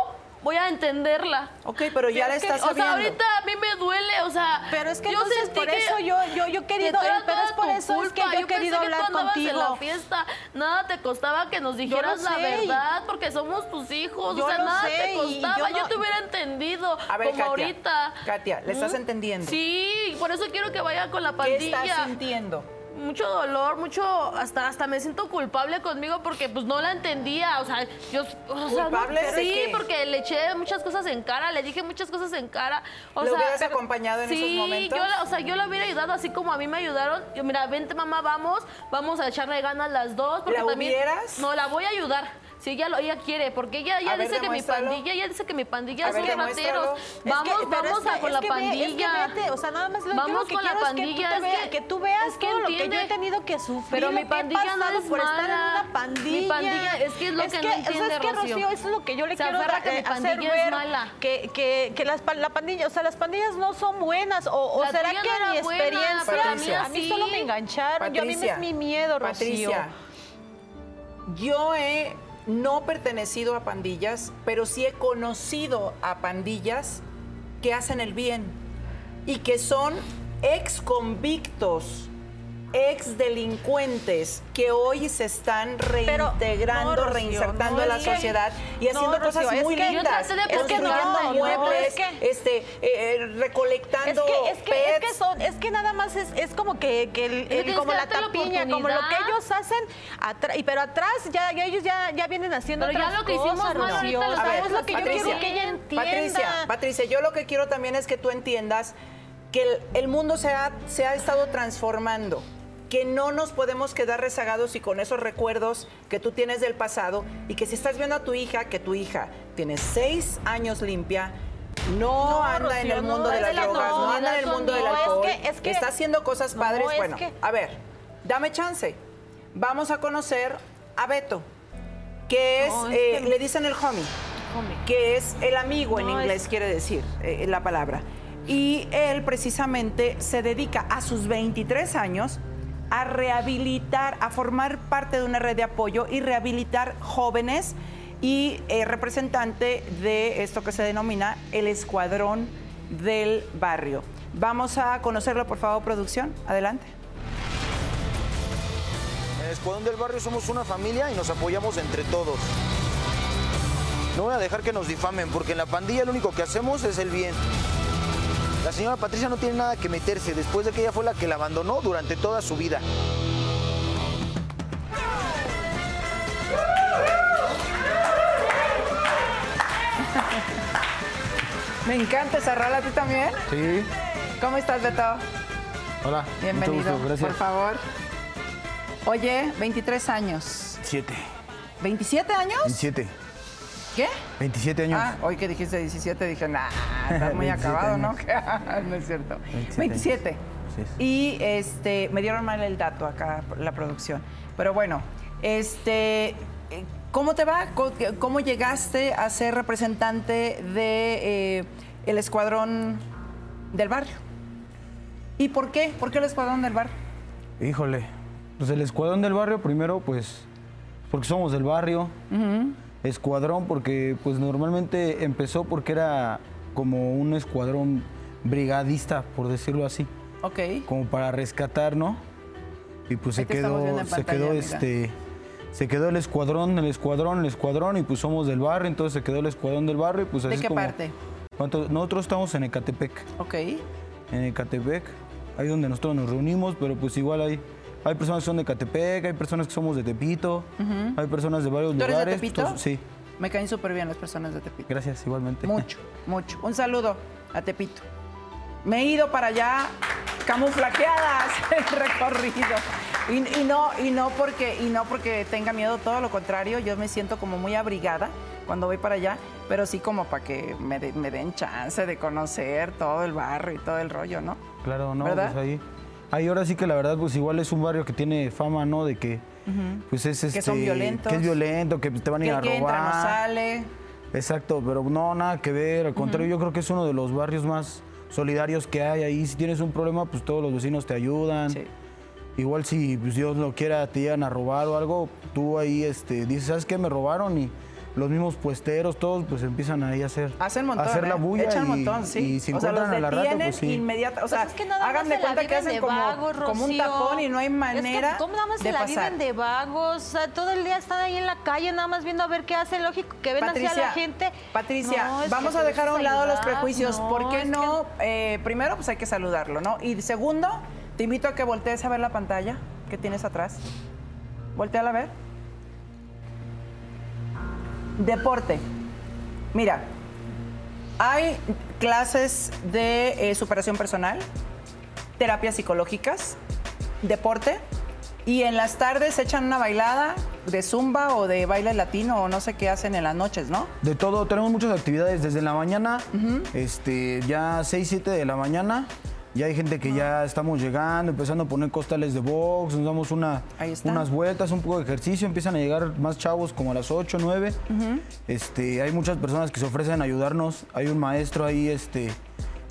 Voy a entenderla. Ok, pero ya la Es que, estás O sea, ahorita a mí me duele, o sea. Pero es que yo entonces sentí por que- eso yo, yo, yo que querido, era pero es por eso es que culpa. yo he pensé querido que hablar tú andabas en la contigo. fiesta, nada te costaba que nos dijeras la verdad, porque somos tus hijos, Yo o sea, nada sé, te costaba. yo Yo, no- te hubiera entendido, A ver, como Katia, ahorita. Katia, ¿le estás ¿Mm? entendiendo? Sí, por eso quiero que vaya con la ¿Qué pandilla. estás sintiendo? Mucho dolor, mucho, hasta hasta me siento culpable conmigo porque pues no la entendía, o sea, yo... o sea, no- ¿Culpable de sí, qué? porque le eché muchas cosas en cara, le dije muchas cosas en cara. O ¿Le sea, hubieras acompañado en esos sí, momentos? yo la- o sea, yo la hubiera ayudado así como a mí me ayudaron. Yo, mira, vente mamá, vamos, vamos a echarle ganas las dos. Porque ¿La también, hubieras? No, la voy a ayudar. Si ella, lo, ella quiere, porque ella, ella A ver, dice que mi pandilla, ella dice que mi pandilla A ver, son demuéstralo. rateros. Es que- Vamos, vamos a con es la que ve- pandilla. Es que vete, o sea, nada más lo, yo Vamos lo que con la quiero pandilla, es que tú, veas, que- que tú veas es que todo lo que yo he tenido que sufrir, Pero mi pandilla no es por estar en una pandilla. Mi pandilla, es que es lo que no eso entiende, es que, Rocío. eso es lo que yo le quiero aferra dar, que mi eh, hacer ver, mala. Que, que, que las, la pandilla, o sea, las pandillas no son buenas, o, o será que no mi experiencia, Patricia. a mí solo me engancharon, yo a mí me es mi miedo, Rocío. Patricia, yo he no pertenecido a pandillas, pero sí he conocido a pandillas que hacen el bien y que son ex convictos, ex delincuentes que hoy se están reintegrando, no, Rocío, reinsertando no, en la es que- sociedad y no, haciendo cosas es muy que- Yo lindas, construyendo muebles, es que- este, eh, eh, Es recolectando que, es, que, es, que son, es que nada más es, es como que, que el- como la tapiña, como lo que ellos hacen, pero atrás ya, ya ellos ya, ya vienen haciendo Pero ya lo que hicimos mal, Rocío. lo es que yo haciendo quiero que ella entienda. Patricia, Patricia, yo lo que quiero también es que tú entiendas que el, el mundo se ha, se ha estado transformando, que no nos podemos quedar rezagados y con esos recuerdos que tú tienes del pasado y que si estás viendo a tu hija, que tu hija tiene seis años limpia, no, No, anda en el no, mundo de las drogas, no anda en el mundo del no, es alcohol, que- es que- está haciendo cosas padres. es bueno, que- a ver, dame chance. Vamos a conocer a Beto, que es, eh, le dicen el homie que es el amigo en inglés, es- quiere decir eh, la palabra. Y él precisamente se dedica a sus 23 años a rehabilitar, a formar parte de una red de apoyo y rehabilitar jóvenes y eh, representante de esto que se denomina el Escuadrón del Barrio. Vamos a conocerlo, por favor, producción. Adelante. En el Escuadrón del Barrio somos una familia y nos apoyamos entre todos. No voy a dejar que nos difamen, porque en la pandilla lo único que hacemos es el bien. La señora Patricia no tiene nada que meterse, después de que ella fue la que la abandonó durante toda su vida. Me encanta esa rola, ¿tú también? Sí. ¿Cómo estás, Beto? Hola. Bienvenido, Mucho gusto, gracias. por favor. Oye, 23 años. Siete. ¿27 años? 27. ¿Qué? 27 años. Ah, hoy que dijiste 17 dije, nah, estás muy 27 acabado, ¿no? años. no es cierto. 27 27. años. Sí, sí. Y este, me dieron mal el dato acá, la producción. Pero bueno, este, eh, ¿Cómo te va? ¿Cómo llegaste a ser representante de eh, el escuadrón del barrio? ¿Y por qué? ¿Por qué el escuadrón del barrio? Híjole, pues el escuadrón del barrio primero, pues, porque somos del barrio. Escuadrón porque, pues, normalmente empezó porque era como un escuadrón brigadista, por decirlo así. Ok. Como para rescatar, ¿no? Y pues Ahí se quedó, se quedó mira. este, se quedó el escuadrón, el escuadrón, el escuadrón, y pues somos del barrio, entonces se quedó el escuadrón del barrio, y pues así ¿De es qué como- parte? ¿Cuánto? Nosotros estamos en Ecatepec. Ok. En Ecatepec, ahí donde nosotros nos reunimos, pero pues igual hay, hay personas que son de Ecatepec, hay personas que somos de Tepito, hay personas de varios ¿Tú eres de lugares. Tepito? entonces, sí, Me caen súper bien las personas de Tepito. gracias, igualmente. Mucho, mucho. Un saludo a Tepito. Me he ido para allá camuflajeadas el recorrido. Y, y no, y no porque, y no porque tenga miedo, todo lo contrario, yo me siento como muy abrigada cuando voy para allá, pero sí como para que me, de- me den chance de conocer todo el barrio y todo el rollo, ¿no? Claro, no, ¿Verdad? pues ahí. Ahí ahora sí que la verdad, pues igual es un barrio que tiene fama, ¿no? De que, pues es este. Que son violentos. Que es violento, que te van a Que ir a que robar. entra no sale. Exacto, pero no, nada que ver. Al contrario, yo creo que es uno de los barrios más solidarios que hay ahí. Si tienes un problema, pues todos los vecinos te ayudan. Igual si pues, Dios lo quiera, te llegan a robar o algo, tú ahí este, dices, ¿sabes qué? Me robaron y los mismos puesteros, todos, pues empiezan ahí a hacer, Hacen montón, a hacer la ¿eh? bulla Echan y, montón, sí. y si o sea, los encuentran a la rata, detienen pues sí. inmediata, o sea, Pues es que nada hagan de cuenta que hacen como, vagos, como un tapón y no hay Es que, manera ¿Cómo nada más de se la pasar. viven de vagos? O sea, todo el día están ahí en la calle, nada más viendo a ver qué hacen. Lógico, que ven hacia la gente. Patricia, No, vamos a dejar a un lado los prejuicios. no, ¿Por qué que- no? eh, primero, pues hay que saludarlo, ¿no? Y segundo, te invito a que voltees a ver la pantalla que tienes atrás. Voltea a ver. Deporte. Mira, hay clases de eh, superación personal, terapias psicológicas, deporte, y en las tardes echan una bailada de zumba o de baile latino o no sé qué hacen en las noches, ¿no? De todo, tenemos muchas actividades desde la mañana, este, ya 6, 7 de la mañana. Ya hay gente que ya estamos llegando, empezando a poner costales de box, nos damos una, unas vueltas, un poco de ejercicio, empiezan a llegar más chavos como a las 8, 9. Este, hay muchas personas que se ofrecen a ayudarnos. Hay un maestro ahí este,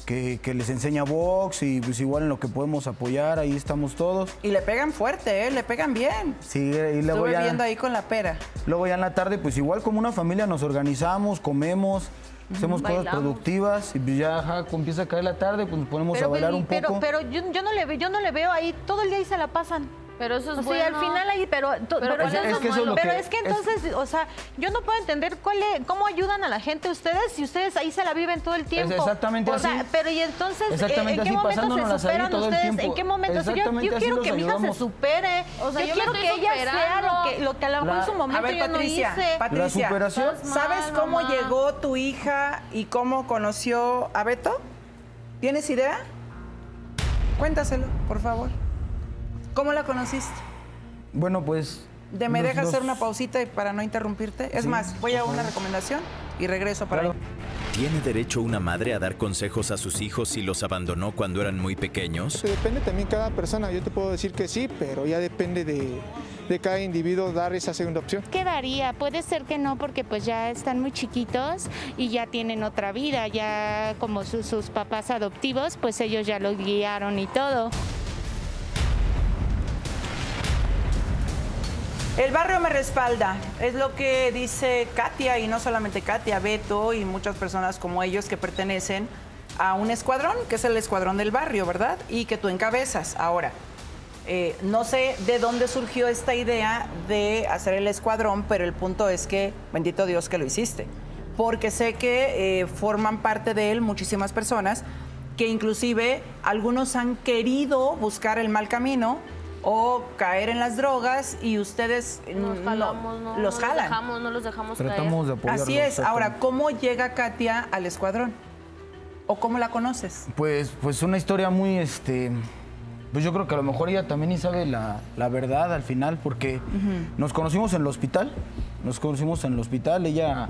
que, que les enseña box y pues igual en lo que podemos apoyar, ahí estamos todos. Y le pegan luego Le pegan bien. Sí, y luego Estuve ya, viendo ahí con la pera. luego ya en la tarde, pues igual como una familia nos organizamos, comemos, hacemos cosas productivas y pues ya ajá, empieza a caer la tarde, pues nos ponemos a bailar un pero, poco. pero yo, yo no le, ve- yo no le veo ahí, todo el día ahí se la pasan. Pero eso es o sea, bueno. al final ahí, pero, to- Pero pero, ¿cuál es eso lo es. Pero que- es que es- entonces, o sea, yo no puedo entender cuál es- cómo ayudan a la gente ustedes si ustedes ahí se la viven todo el tiempo. exactamente o así. sea, pero y entonces, Exactamente ¿en qué momento se superan ustedes? ¿En qué momento? O sea, yo, yo así quiero que mi hija se supere. O sea, yo, quiero que ella sea lo que, lo que a lo mejor en su A momento ver, yo no Patricia, hice. Patricia, ¿sabes mal, cómo mamá. llegó tu hija y cómo conoció a Beto? ¿Tienes idea? Cuéntaselo, por favor. ¿Cómo la conociste? Bueno, pues... De me dejas hacer una pausita y para no interrumpirte. Es Sí, más, voy a una recomendación y regreso para Claro. ¿Tiene derecho una madre a dar consejos a sus hijos si los abandonó cuando eran muy pequeños? Que Depende también cada persona. Yo te puedo decir que sí, pero ya depende de, de cada individuo dar esa segunda opción. Quedaría, puede ser que no porque pues ya están muy chiquitos y ya tienen otra vida, ya como su- sus papás adoptivos, pues ellos ya los guiaron y todo. El barrio me respalda, es lo que dice Katia y no solamente Katia, Beto y muchas personas como ellos que pertenecen a un escuadrón, que es el escuadrón del barrio, ¿verdad? Y que tú encabezas. Ahora, eh, no sé de dónde surgió esta idea de hacer el escuadrón, pero el punto es que, bendito Dios que lo hiciste, porque sé que eh, forman parte de él muchísimas personas que inclusive algunos han querido buscar el mal camino o caer en las drogas y ustedes Nos no, jalamos, no, los no jalan. Los dejamos, no los dejamos Tratamos de caer. apoyarlos. Así es. Ahora, ¿cómo llega Katia al escuadrón? ¿O cómo la conoces? Pues, pues una historia muy, este, pues yo creo que a lo mejor ella también ni sabe la, la verdad al final, porque nos conocimos en el hospital, nos conocimos en el hospital, ella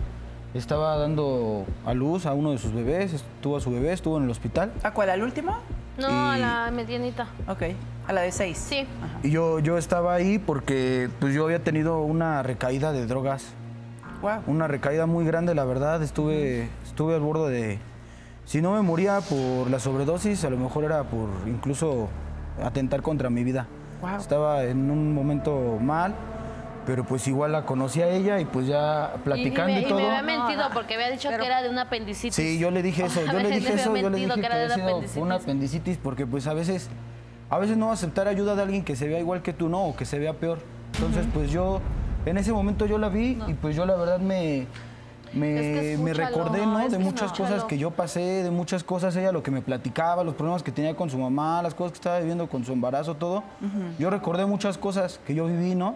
estaba dando a luz a uno de sus bebés, tuvo a su bebé, estuvo en el hospital. ¿A cuál? ¿Al último? No, a la medianita. Ok, a la de seis. Sí. Y yo, yo estaba ahí porque pues yo había tenido una recaída de drogas Una recaída muy grande, la verdad. Estuve, estuve al borde de. Si no me moría por la sobredosis, a lo mejor era por incluso atentar contra mi vida. Estaba en un momento mal, pero pues igual la conocí a ella y pues ya platicando y, me, todo. Y me había mentido porque había dicho que era de una apendicitis. Sí, yo le dije eso, yo le dije eso, yo le dije que, era sido una apendicitis porque pues a veces, a veces no aceptar ayuda de alguien que se vea igual que tú, no, o que se vea peor. Entonces, pues yo, en ese momento yo la vi y pues yo la verdad me, me, me recordé, ¿no? de muchas cosas que yo pasé, de muchas cosas, ella lo que me platicaba, los problemas que tenía con su mamá, las cosas que estaba viviendo con su embarazo, todo. Yo recordé muchas cosas que yo viví, ¿no?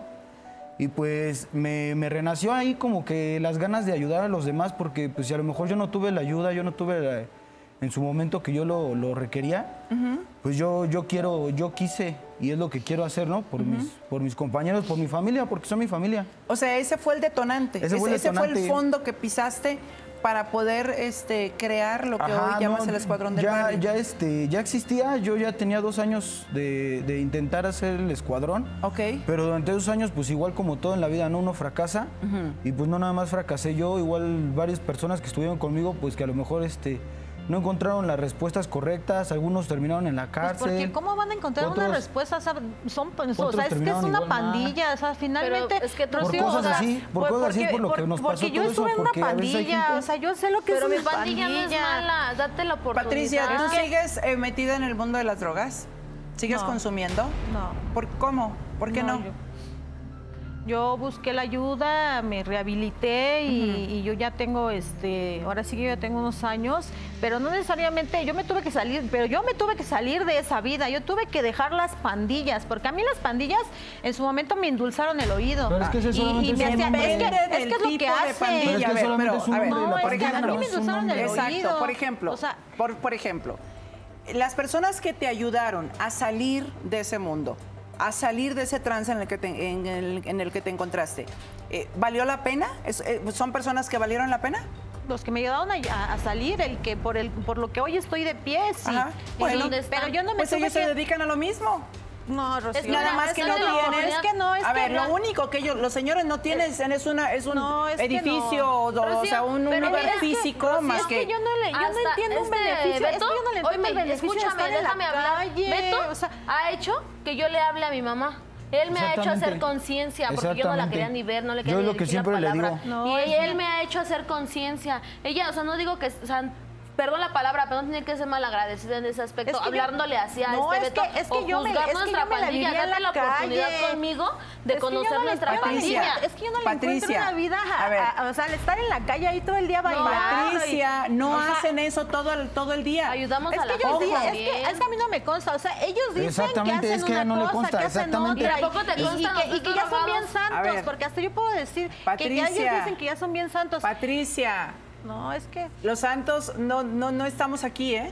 Y pues me, me, renació ahí como que las ganas de ayudar a los demás, porque pues si a lo mejor yo no tuve la ayuda, yo no tuve la, en su momento que yo lo, lo requería, pues yo, yo quiero, yo quise y es lo que quiero hacer, ¿no? Por, mis, por mis compañeros, por mi familia, porque son mi familia. O sea, ese fue el detonante. Ese fue el, ese detonante. fue el fondo que pisaste para poder este, crear lo que Ajá, hoy llamas no, el Escuadrón del ya, Barrio. Ya, este, ya existía, yo ya tenía dos años de, de intentar hacer el escuadrón. Ok. Pero durante esos años, pues igual como todo en la vida, ¿no? Uno fracasa. Y pues no nada más fracasé yo, igual varias personas que estuvieron conmigo, pues que a lo mejor este, no encontraron las respuestas correctas, algunos terminaron en la cárcel. Pues porque ¿cómo van a encontrar otros- una respuesta? O sea, son, pues, o sea, es que es una pandilla, o sea, finalmente... Pero es que Por Rocío, cosas o sea, así, por cosas así, por lo que nos Porque pasó yo todo estuve eso, en una porque pandilla, gente- o sea, yo sé lo que Pero es mi una pandilla no es mala, date la oportunidad. Patricia, ¿tú sigues eh, metida en el mundo de las drogas? ¿Sigues No. consumiendo? No. ¿Por, ¿Cómo? ¿Por qué no? Yo, yo busqué la ayuda, me rehabilité y, y yo ya tengo, este, ahora sí que yo ya tengo unos años, pero no necesariamente, yo me tuve que salir, pero yo me tuve que salir de esa vida, yo tuve que dejar las pandillas, porque a mí las pandillas en su momento me endulzaron el oído. Pero es que ese y, y es me un hacía- es que, es que es lo que hace. pandilla. Pero es que A ver, pero, es un a ver, no, mí me endulzaron el nombre. oído. Exacto, por ejemplo, O sea, por, por ejemplo, las personas que te ayudaron a salir de ese mundo, a salir de ese trance en el que te, en el, en el que te encontraste, eh, ¿valió la pena? Es- eh, ¿Son personas que valieron la pena? los que me ayudaron a, a salir, el que por el por lo que hoy estoy de pie, sí. Ajá. Y Bueno, pero yo no me Pues ellos se dedican a lo mismo. No, Rocío. Es que nada más que no tienes. Es que no, es a que ver, no. lo único que ellos, los señores no tienen es, una, es un No, es que edificio no. o, o sea, un, lugar físico Rocío, más es que. yo no le, yo no entiendo un beneficio. es que Beto, yo no le entiendo oíme, el beneficio de escúchame, déjame la hablar. calle. Beto o sea, ha hecho que yo le hable a mi mamá. Él me ha hecho hacer conciencia porque yo no la quería ni ver, no le Yo quería es ni lo que la siempre le palabra. digo. No, y es él me ha hecho hacer conciencia. Ella, o sea, no digo que, o sea, perdón la palabra, pero no tiene que ser malagradecida en ese aspecto, Es que yo- hablándole así a No, este es Beto que- es que o yo me- es que yo me la pandilla, viví en date la la oportunidad calle. conmigo de Es que yo conocer no nuestra yo Patricia, pandilla. encuentro- Es que yo no le encuentro Patricia, una vida, a- a ver. a- o sea, al estar en la calle ahí todo el día bailando. Patricia, no sea, hacen eso todo el, todo el día. Ayudamos Es a que, la ellos gente di- es, que, es que a mí no me consta, o sea, ellos dicen que Exactamente, hacen es que una no le cosa, consta, que hacen otra, ¿Y que, que ya son bien santos, porque hasta yo puedo decir que, que Patricia. ellos dicen que ya son bien santos. Patricia, No, es que los santos no, no, no estamos aquí, ¿eh?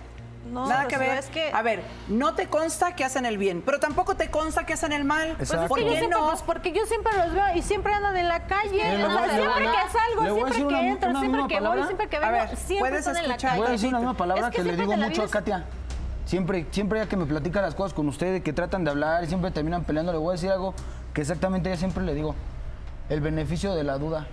No, Nada que ver. es que- A ver, no te consta que hacen el bien, pero tampoco te consta que hacen el mal. Pues ¿Por que yo qué siempre, no? pues porque yo siempre los veo y siempre andan en la calle. siempre que salgo, siempre que una- entro, una siempre que voy, siempre que A vengo, ver, siempre ¿puedes están en la escuchar? calle. Voy a decir una misma palabra Es que, le siempre digo mucho a Katia. Siempre, siempre ya que me platica las cosas con ustedes, que tratan de hablar y siempre terminan peleando, le voy a decir algo que exactamente yo siempre le digo. El beneficio de la duda.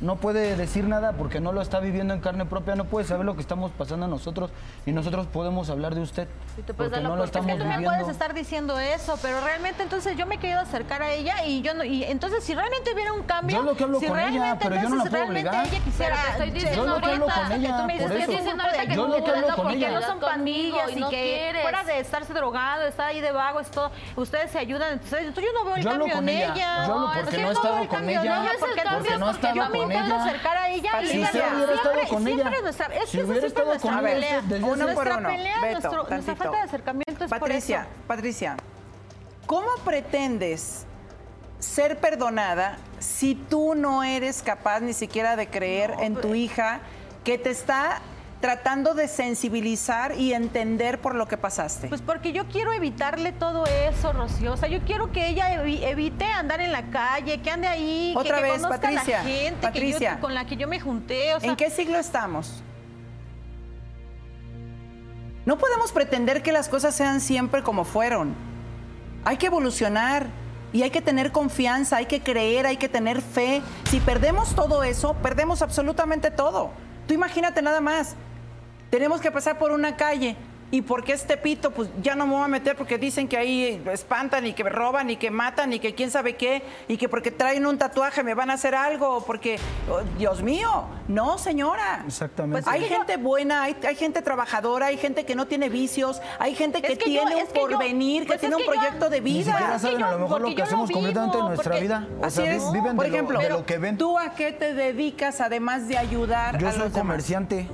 No puede decir nada porque no lo está viviendo en carne propia, no puede saber lo que estamos pasando nosotros y nosotros podemos hablar de usted te puedes porque no lo Es que estamos tú me viviendo. puedes estar diciendo eso, pero realmente entonces yo me he querido acercar a ella y yo no, y entonces si realmente hubiera un cambio, Yo lo que hablo si con ella, realmente pero yo no la entonces puedo realmente obligar. ella quisiera, estoy diciendo Yo lo que hablo ahorita con ella, que tú me dices, por es eso. que es un Yo grupo de- lo que hablo con porque ella. no son pandillas y y no que quieres. fuera de estarse drogado, estar ahí de vago, es todo, ustedes se ayudan, entonces yo no veo el Yo cambio en ella, yo hablo porque yo no he veo estado el con ella, no, porque porque, no he estado me intento ella. acercar a ella y Si ella siempre, con siempre ella, nuestra, es si que siempre estado nuestra pelea, uno por nuestra uno. pelea, Beto, nuestro- nuestra falta de acercamiento es por Patricia, eso. Patricia, ¿cómo pretendes ser perdonada si tú no eres capaz ni siquiera de creer en tu hija que te está tratando de sensibilizar y entender por lo que pasaste? Pues porque yo quiero evitarle todo eso, Rocío. O sea, yo quiero que ella evi- evite andar en la calle, que ande ahí, que- Otra que, vez, conozca Patricia, a la gente que yo- con la que yo me junté. O sea, ¿En qué siglo estamos? No podemos pretender que las cosas sean siempre como fueron. Hay que evolucionar Y hay que tener confianza, hay que creer, hay que tener fe. Si perdemos todo eso, perdemos absolutamente todo. Tú imagínate nada más. Tenemos que pasar por una calle ¿Y por qué este pito? Pues ya no me voy a meter porque dicen que ahí espantan y que roban y que matan y que quién sabe qué y que porque traen un tatuaje me van a hacer algo porque, oh, Dios mío, no señora. Exactamente. Pues hay gente buena, hay, gente trabajadora, hay gente que no tiene vicios, hay gente que, tiene un porvenir, que, pues tiene un proyecto de vida. Ni saben a lo mejor lo que hacemos completamente en nuestra vida. Así es. Viven por ejemplo, de lo, que ven. ¿Tú a qué te dedicas además de ayudar Yo a soy comerciante.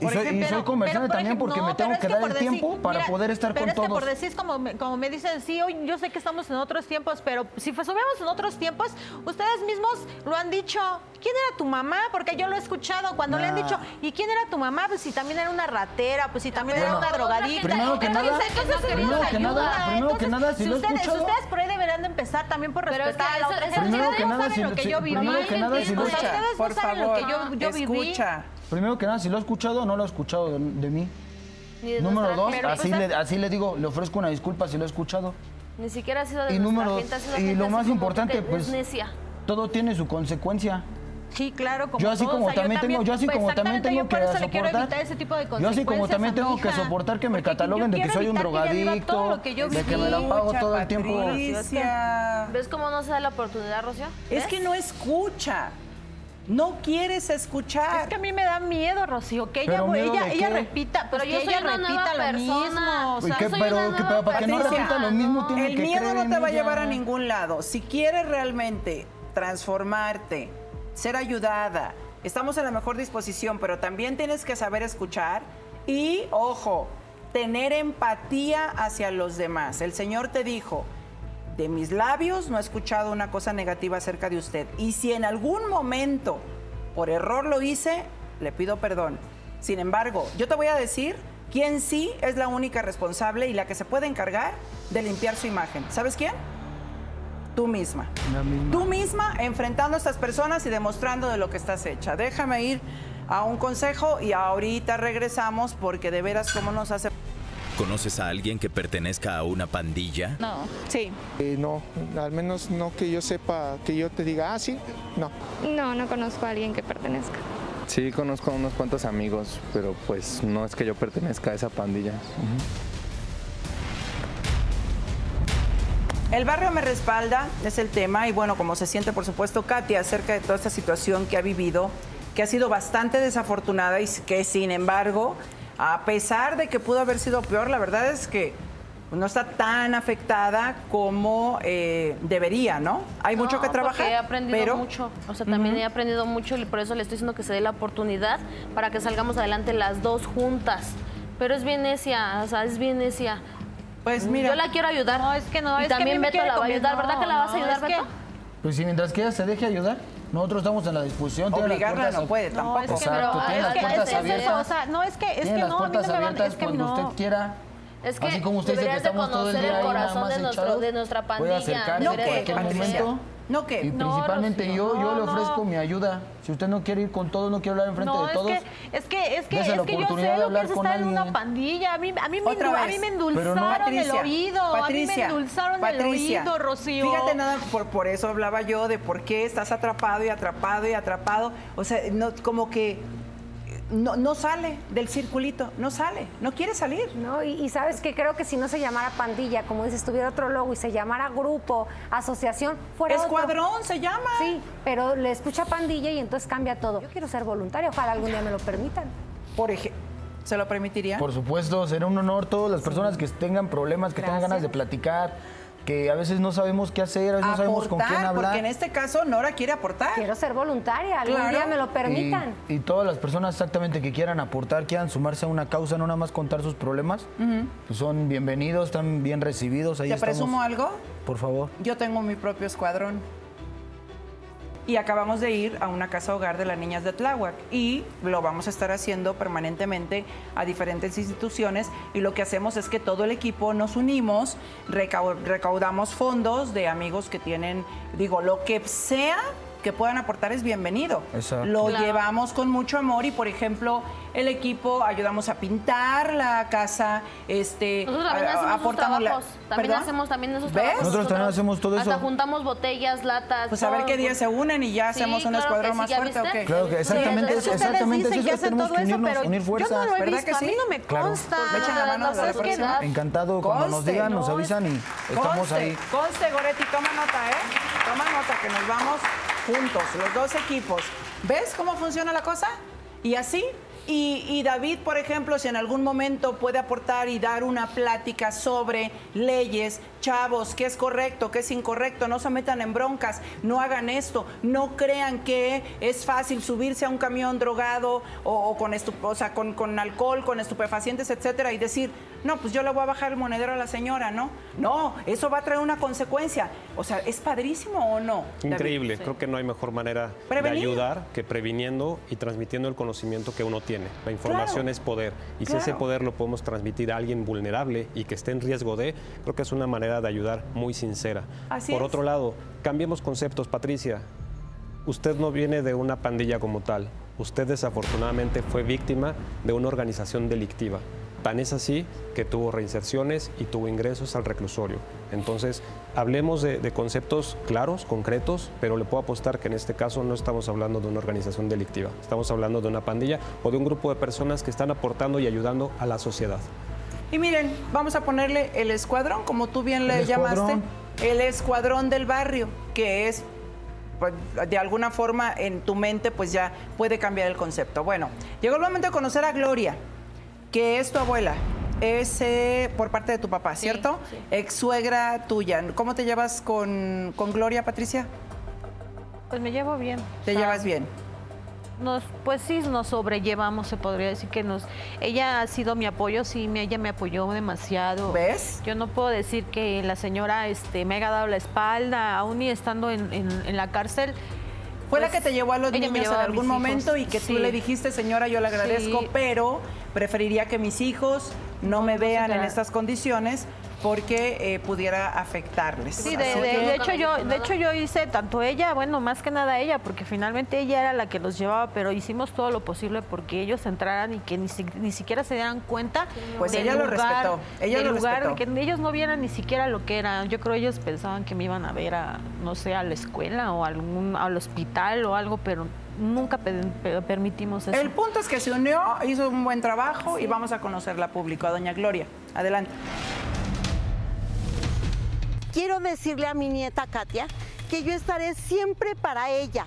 Y soy, soy, comerciante también porque me tengo que, dar el tiempo para poder estar con todos. por decir, como me, como me dicen, sí, hoy yo sé que estamos en otros tiempos, pero si fuésemos en otros tiempos, ustedes mismos lo han dicho. ¿Quién era tu mamá? Porque yo lo he escuchado cuando le han dicho, ¿y quién era tu mamá? Pues si también era una ratera, pues si también era una drogadita. Primero que nada, primero que nada, primero que nada, si, lo he escuchado. Ustedes por ahí deberían de empezar también por respetar a la otra gente. Primero que nada, si lo Primero que nada, si lo Por favor, escucha. Primero que nada, si lo ha escuchado no lo ha escuchado de, mí. número dos, así, pues, le, así le digo, le ofrezco una disculpa si lo he escuchado. Ni siquiera ha sido de y número, Y lo más importante, pues, todo tiene su consecuencia. Sí, claro, como yo así como también, tengo, yo así pues, como también tengo que soportar, ese tipo de yo así como también tengo que soportar que me cataloguen de que soy un drogadicto, de que me la pago todo el tiempo. ¿Ves cómo no se da la oportunidad, Rocío? Es que no escucha. No quieres escuchar. Es que a mí me da miedo, Rocío, que ella, ella, ella repita, pero yo ella repita lo mismo. O sea, ¿Qué, pero, que, para que no repita lo mismo tiene El miedo no te va a llevar a ningún lado. Si quieres realmente transformarte, ser ayudada, estamos en la mejor disposición, pero también tienes que saber escuchar y, ojo, tener empatía hacia los demás. El Señor te dijo, de mis labios no he escuchado una cosa negativa acerca de usted. Y si en algún momento por error lo hice, le pido perdón. Sin embargo, yo te voy a decir quién sí es la única responsable y la que se puede encargar de limpiar su imagen. ¿Sabes quién? Tú misma. misma. Tú misma enfrentando a estas personas y demostrando de lo que estás hecha. Déjame ir a un consejo y ahorita regresamos porque de veras cómo nos hace... ¿Conoces a alguien que pertenezca a una pandilla? No, sí. Eh, no, al menos no que yo sepa, que yo te diga, ah, sí, no. No, no conozco a alguien que pertenezca. Sí, conozco a unos cuantos amigos, pero pues no es que yo pertenezca a esa pandilla. El barrio me respalda, es el tema, y bueno, como se siente por supuesto Katia acerca de toda esta situación que ha vivido, que ha sido bastante desafortunada y que sin embargo a pesar de que pudo haber sido peor, la verdad es que no está tan afectada como eh, debería, ¿no? Hay mucho que trabajar. He aprendido mucho, o sea, también he aprendido mucho y por eso le estoy diciendo que se dé la oportunidad para que salgamos adelante las dos juntas. Pero es bien necia, o sea, es bien necia. Pues mira. Yo la quiero ayudar. No, es que no. Y también Beto la va a ayudar, ¿verdad que la vas a ayudar, Beto? Pues si mientras que ella se deje ayudar. Nosotros estamos en la disposición. Obligarla no puede, tampoco. Es que, Exacto, tiene las puertas abiertas. o sea, no, es que, es que no, a mí no me van, es que cuando no. usted quiera. Es que Así como usted dice que estamos todo el día el corazón de, nuestro, de nuestra pandilla. Puede acercarse no, en cualquier momento. No, ¿qué? Y principalmente yo, yo le ofrezco mi ayuda. Si usted no quiere ir con todos, no quiere hablar enfrente de todos. Es que, es que, es que, es que yo sé lo que es estar en una pandilla. A mí, a mí, me, a mí me endulzaron el oído. a mí me endulzaron el oído, Rocío. Fíjate nada, por, por eso hablaba yo de por qué estás atrapado y atrapado y atrapado. O sea, no, como que no, no, sale del circulito, no sale, no quiere salir. No, y, sabes que creo que si no se llamara pandilla, como dices, tuviera otro logo y se llamara grupo, asociación, fuera Escuadrón se llama. Sí, pero le escucha pandilla y entonces cambia todo. Yo quiero ser voluntaria, ojalá algún día me lo permitan. Por ejemplo. ¿Se lo permitiría? Por supuesto, será un honor todas las personas que tengan problemas, que tengan ganas de platicar, que a veces no sabemos qué hacer, a veces no sabemos con quién hablar. Porque en este caso Nora quiere aportar. Quiero ser voluntaria, algún día me lo permitan. Y, todas las personas exactamente que quieran aportar, quieran sumarse a una causa, no nada más contar sus problemas, pues son bienvenidos, están bien recibidos. Ahí ¿Te presumo algo? Por favor. Yo tengo mi propio escuadrón y acabamos de ir a una casa hogar de las niñas de Tláhuac y lo vamos a estar haciendo permanentemente a diferentes instituciones y lo que hacemos es que todo el equipo nos unimos, recaudamos fondos de amigos que tienen, digo, lo que sea que puedan aportar es bienvenido. Exacto. Lo Claro. llevamos con mucho amor y, por ejemplo, el equipo ayudamos a pintar la casa, este, Nosotros también a- hacemos aportamos la-. También ¿Perdón? hacemos también esos ¿Ves? trabajos. Nosotros también hacemos todo Hasta eso. juntamos botellas, latas. Pues a ver todo. qué día se unen y ya Sí, hacemos un claro escuadrón sí, más ¿ya fuerte, ¿o qué? Claro que exactamente, Sí, es, ustedes exactamente dicen es que eso, hacen tenemos todo que eso, unirnos, pero unir yo fuerzas. no lo he ¿Verdad visto, que a mí sí? no me Claro. consta. Le echan la mano No a la próxima. Encantado, cuando nos digan, nos no, avisan y estamos Conste, ahí. Conste, Goretti, toma nota, ¿eh? Toma nota que nos vamos juntos, los dos equipos. ¿Ves cómo funciona la cosa? Y así. Y, y David, por ejemplo, si en algún momento puede aportar y dar una plática sobre leyes, chavos, qué es correcto, qué es incorrecto, no se metan en broncas, no hagan esto, no crean que es fácil subirse a un camión drogado o, o con, estu- o sea, con, con alcohol, con estupefacientes, etcétera, y decir, no, pues yo le voy a bajar el monedero a la señora, ¿no? No, eso va a traer una consecuencia. O sea, ¿es padrísimo o no? Increíble, creo que no hay mejor manera Prevenir. de ayudar que previniendo y transmitiendo el conocimiento que uno tiene. La información Claro. es poder y si ese poder lo podemos transmitir a alguien vulnerable y que esté en riesgo de, creo que es una manera de ayudar muy sincera. Así Por es. otro lado, cambiemos conceptos, Patricia. Usted no viene de una pandilla como tal. Usted desafortunadamente fue víctima de una organización delictiva. Tan es así que tuvo reinserciones y tuvo ingresos al reclusorio. Entonces, hablemos de, de conceptos claros, concretos, pero le puedo apostar que en este caso no estamos hablando de una organización delictiva. Estamos hablando de una pandilla o de un grupo de personas que están aportando y ayudando a la sociedad. Y miren, vamos a ponerle el escuadrón, como tú bien le El llamaste, escuadrón. el escuadrón del barrio, que es pues, de alguna forma en tu mente pues ya puede cambiar el concepto. Bueno, llegó el momento de conocer a Gloria, que es tu abuela. Es eh, por parte de tu papá, ¿cierto? Ex suegra tuya. ¿Cómo te llevas con, con Gloria, Patricia? Pues me llevo bien. ¿Te O sea, llevas bien? Nos, pues sí, nos sobrellevamos, se podría decir que nos... Ella ha sido mi apoyo, sí, me- ella me apoyó demasiado. ¿Ves? Yo no puedo decir que la señora este, me haya dado la espalda, aún y estando en, en- en la cárcel. Fue la pues, que te llevó a los niños en algún momento hijos. y que tú le dijiste, señora, yo le agradezco, Sí. pero preferiría que mis hijos no me vean en estas condiciones porque eh, pudiera afectarles. Sí, de, de- de hecho yo, de hecho yo hice tanto ella, bueno, más que nada ella, porque finalmente ella era la que los llevaba, pero hicimos todo lo posible porque ellos entraran y que ni, si- ni siquiera se dieran cuenta Pues del ella lo lugar, respetó, ella del lo lugar, respetó. que ellos no vieran ni siquiera lo que era. Yo creo ellos pensaban que me iban a ver a, no sé, a la escuela o algún, al hospital o algo, pero nunca pe- pe- permitimos eso. El punto es que se unió, hizo un buen trabajo y vamos a conocerla a público. A doña Gloria, adelante. Quiero decirle a mi nieta Katia que yo estaré siempre para ella.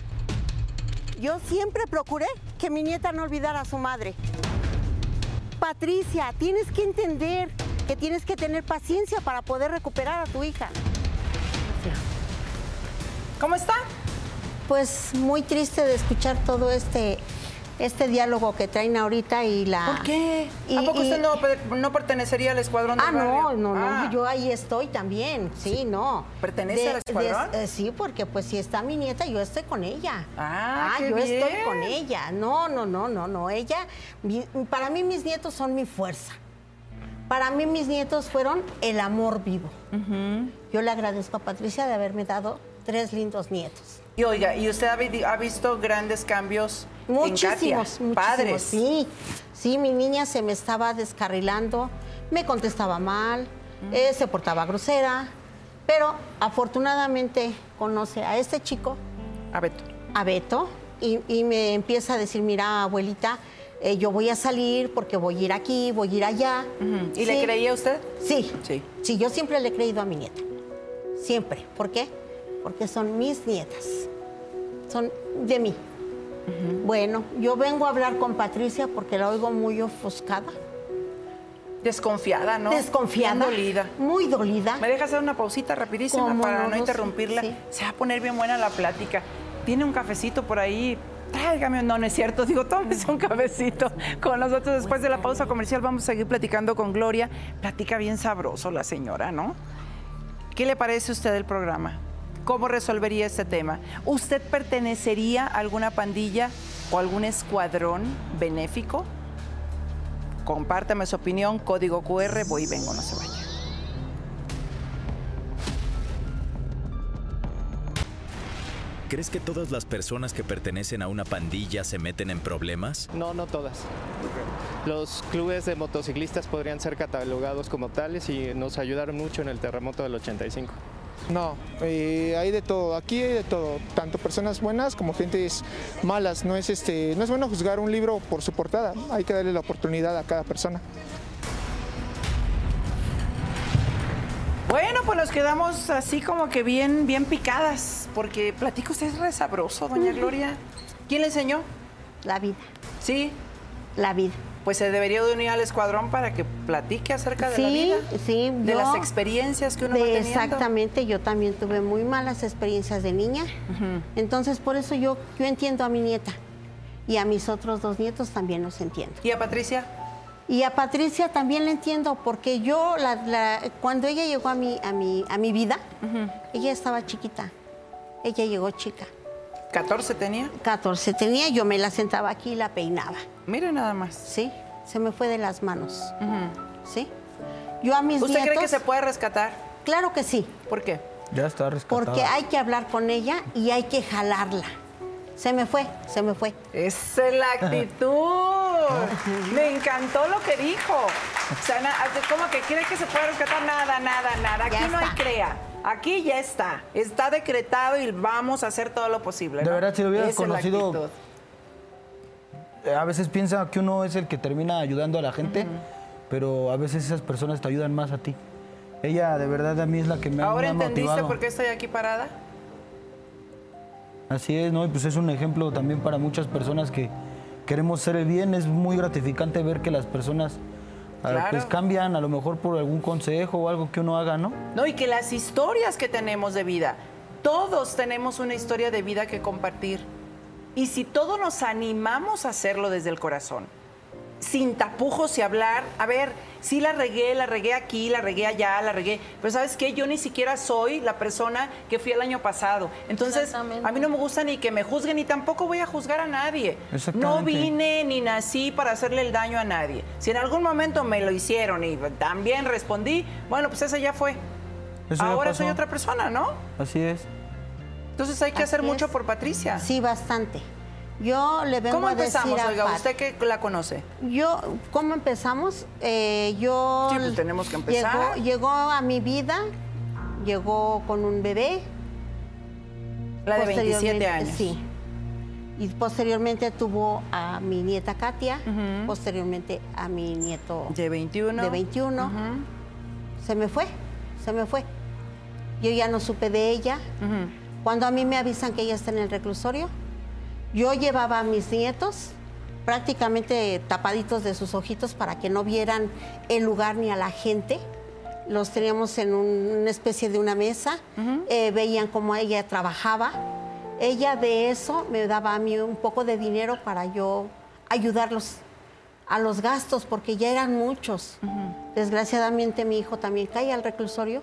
Yo siempre procuré que mi nieta no olvidara a su madre. Patricia, tienes que entender que tienes que tener paciencia para poder recuperar a tu hija. ¿Cómo está? Pues muy triste de escuchar todo este, este diálogo que traen ahorita y la... ¿Por qué? y- ¿A poco y- usted no, no pertenecería al escuadrón del Ah, no, barrio? no, no, Ah. yo ahí estoy también, sí, no. ¿Pertenece al escuadrón? eh, sí, porque pues si está mi nieta, yo estoy con ella. Ah, qué yo estoy con ella. No, no, no, no, no. Ella, mi- para mí mis nietos son mi fuerza. Para mí mis nietos fueron el amor vivo. Yo le agradezco a Patricia de haberme dado tres lindos nietos. Y oiga, ¿y usted ha, vi- ha visto grandes cambios en Katia? Muchísimos, muchísimos. Padres. Sí, sí, mi niña se me estaba descarrilando, me contestaba mal, eh, se portaba grosera, pero afortunadamente conoce a este chico, a Beto, a Beto y, y me empieza a decir, mira, abuelita, eh, yo voy a salir porque voy a ir aquí, voy a ir allá. ¿Y le creía usted? Sí. Sí. Sí, yo siempre le he creído a mi nieta. Siempre. ¿Por qué? Porque son mis nietas. Son de mí. Bueno, yo vengo a hablar con Patricia porque la oigo muy ofuscada. Desconfiada, ¿no? Desconfiada. Bien dolida. Muy dolida. ¿Me deja hacer una pausita rapidísima ¿Cómo para no, interrumpirla? Sí. Se va a poner bien buena la plática. Tiene un cafecito por ahí. Tráigame, no, no es cierto. Digo, tómese un cafecito con nosotros. Después de la pausa comercial vamos a seguir platicando con Gloria. Platica bien sabroso la señora, ¿no? ¿Qué le parece a usted el programa? ¿Cómo resolvería este tema? ¿Usted pertenecería a alguna pandilla o algún escuadrón benéfico? Compártame su opinión, código QR, voy y vengo, no se vaya. ¿crees que todas las personas que pertenecen a una pandilla se meten en problemas? No, no todas. Los clubes de motociclistas podrían ser catalogados como tales y nos ayudaron mucho en el terremoto del 85. No, eh, hay de todo, aquí hay de todo, tanto personas buenas como gentes malas. No es, este, no es bueno juzgar un libro por su portada, hay que darle la oportunidad a cada persona. Bueno, pues nos quedamos así como que bien, bien picadas, porque platico usted es re sabroso, doña Gloria. ¿Quién le enseñó? La vida. ¿Sí? La vida. Pues se debería de unir al escuadrón para que platique acerca de sí, la vida. Sí, De yo- las experiencias que uno va de- teniendo. Exactamente, yo también tuve muy malas experiencias de niña. Entonces, por eso yo, yo entiendo a mi nieta. Y a mis otros dos nietos también los entiendo. ¿Y a Patricia? Y a Patricia también la entiendo, porque yo, la- la- cuando ella llegó a mi, a mi, a mi vida, ella estaba chiquita. Ella llegó chica. ¿14 tenía? 14 tenía, yo me la sentaba aquí y la peinaba. Mire nada más. Sí, se me fue de las manos. Sí. Yo a mis ¿Usted cree que se puede rescatar? Claro que sí. ¿Por qué? Ya está rescatada. Porque hay que hablar con ella y hay que jalarla. Se me fue, se me fue. Esa es la actitud. Me encantó lo que dijo. O sea, ¿cómo que quiere que se pueda rescatar? Nada, nada, nada. Aquí Ya no hay crea. Aquí ya está. Está decretado y vamos a hacer todo lo posible. De verdad, si lo hubieras Esa conocido. Eh, A veces piensa que uno es el que termina ayudando a la gente, pero a veces esas personas te ayudan más a ti. Ella de verdad a mí es la que me ha, ¿Ahora me ha entendiste motivado. por qué estoy aquí parada? Así es, ¿no? Y pues es un ejemplo también para muchas personas que queremos hacer el bien. Es muy gratificante ver que las personas Claro. pues cambian, a lo mejor por algún consejo o algo que uno haga, ¿no? No, y que las historias que tenemos de vida, todos tenemos una historia de vida que compartir. Y si todos nos animamos a hacerlo desde el corazón, sin tapujos y hablar, a ver, sí la regué, la regué aquí, la regué allá, la regué, pero ¿sabes qué? Yo ni siquiera soy la persona que fui el año pasado. Entonces, a mí no me gusta ni que me juzguen ni tampoco voy a juzgar a nadie. No vine ni nací para hacerle el daño a nadie. Si en algún momento me lo hicieron y también respondí, bueno, pues esa ya fue. Eso Ahora soy otra persona, ¿no? Así es. Entonces hay que hacer Así mucho es. por Patricia. Sí, bastante. Yo le vengo ¿Cómo a decir empezamos, a oiga, Pat- usted que la conoce? Yo, ¿cómo empezamos? Eh, yo... Sí, pues tenemos que empezar. Llegó, llegó a mi vida, llegó con un bebé. La de 27 Posteriormente- años. Sí. Y posteriormente tuvo a mi nieta Katia, posteriormente a mi nieto... De 21. De 21. Se me fue, se me fue. Yo ya no supe de ella. Cuando a mí me avisan que ella está en el reclusorio, yo llevaba a mis nietos prácticamente tapaditos de sus ojitos para que no vieran el lugar ni a la gente. Los teníamos en un- una especie de una mesa, eh, veían cómo ella trabajaba. Ella de eso me daba a mí un poco de dinero para yo ayudarlos a los gastos, porque ya eran muchos. Desgraciadamente mi hijo también cae al reclusorio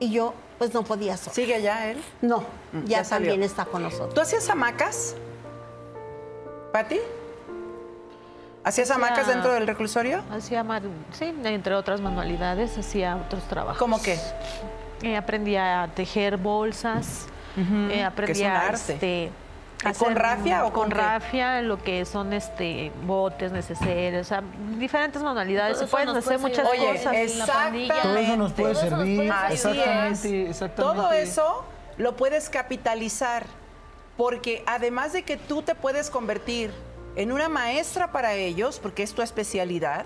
y yo pues no podía sola. ¿Sigue ya él? No, Mm, ya, también está con nosotros. ¿Tú hacías hamacas? ¿Pati? ¿Hacías hamacas dentro del reclusorio? Hacía, sí, entre otras manualidades, hacía otros trabajos. ¿Cómo qué? Eh, aprendí a tejer bolsas, eh, aprendí que es un a, arte. este, ¿Y hacer- con rafia o con con rafia, lo que son este botes necesarios, o sea, diferentes manualidades. Se pueden hacer puede muchas Oye, cosas. exactamente. Todo eso nos puede Todo eso nos servir. puede exactamente, es. exactamente. Todo eso lo puedes capitalizar porque además de que tú te puedes convertir en una maestra para ellos, porque es tu especialidad,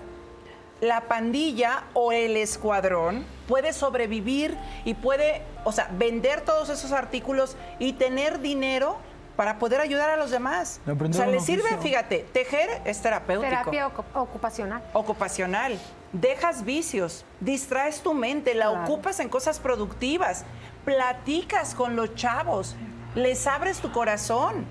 la pandilla o el escuadrón puede sobrevivir y puede, o sea, vender todos esos artículos y tener dinero para poder ayudar a los demás. O sea, le sirve, oficio. fíjate, tejer es terapéutico Terapia ocu- ocupacional. ocupacional. Dejas vicios, distraes tu mente, la Claro. ocupas en cosas productivas, platicas con los chavos, les abres tu corazón,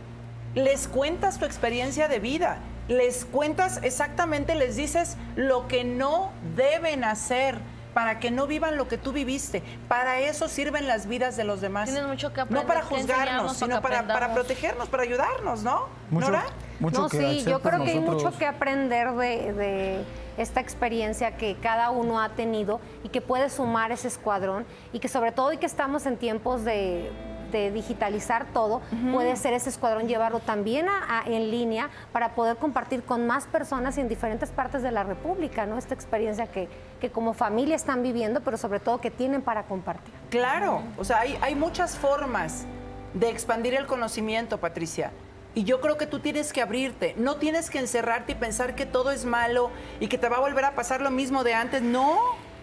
les cuentas tu experiencia de vida, les cuentas exactamente, les dices lo que no deben hacer para que no vivan lo que tú viviste. Para eso sirven las vidas de los demás. Tienen mucho que No aprender, para que juzgarnos, sino para para, para protegernos, para ayudarnos, ¿no? Mucho, ¿Nora? mucho no, que sí, yo creo que hay mucho que aprender de, de esta experiencia que cada uno ha tenido y que puede sumar ese escuadrón y que sobre todo y que estamos en tiempos de, de digitalizar todo, puede ser ese escuadrón llevarlo también a- a- en línea para poder compartir con más personas en diferentes partes de la República, ¿no? Esta experiencia que, que como familia están viviendo, pero sobre todo que tienen para compartir. Claro, o sea, hay, hay muchas formas de expandir el conocimiento, Patricia. Y yo creo que tú tienes que abrirte, no tienes que encerrarte y pensar que todo es malo y que te va a volver a pasar lo mismo de antes. No,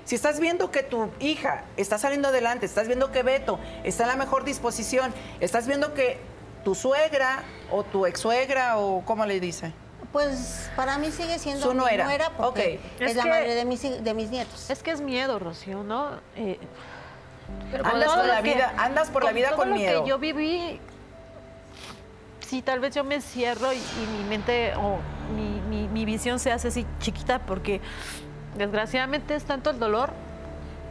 si estás viendo que tu hija está saliendo adelante, estás viendo que Beto está en la mejor disposición, estás viendo que tu suegra o tu ex suegra o cómo le dice. Pues para mí sigue siendo Su mi nuera. nuera porque Ok. es, Es la que- madre de mis, de mis nietos. Es que es miedo, Rocío, ¿no? Eh, Pero andas por la que- vida- andas por la vida todo con lo miedo. que yo viví, sí, tal vez yo me cierro y, y mi mente o mi, mi- mi visión se hace así chiquita porque desgraciadamente es tanto el dolor.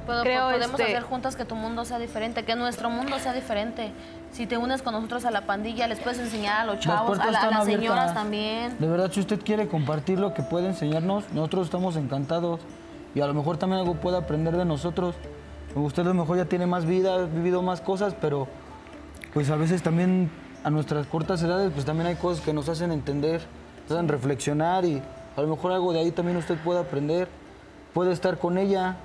Pero Creo, podemos este- hacer juntas que tu mundo sea diferente, que nuestro mundo sea diferente. Si te unes con nosotros a la pandilla, les puedes enseñar a los Las chavos, a, la- a las abiertas. señoras también. De verdad, si usted quiere compartir lo que puede enseñarnos, nosotros estamos encantados. Y a lo mejor también algo puede aprender de nosotros. Usted a lo mejor ya tiene más vida, ha vivido más cosas, pero pues a veces también a nuestras cortas edades, pues también hay cosas que nos hacen entender, nos hacen reflexionar y a lo mejor algo de ahí también usted puede aprender. Puede estar con ella.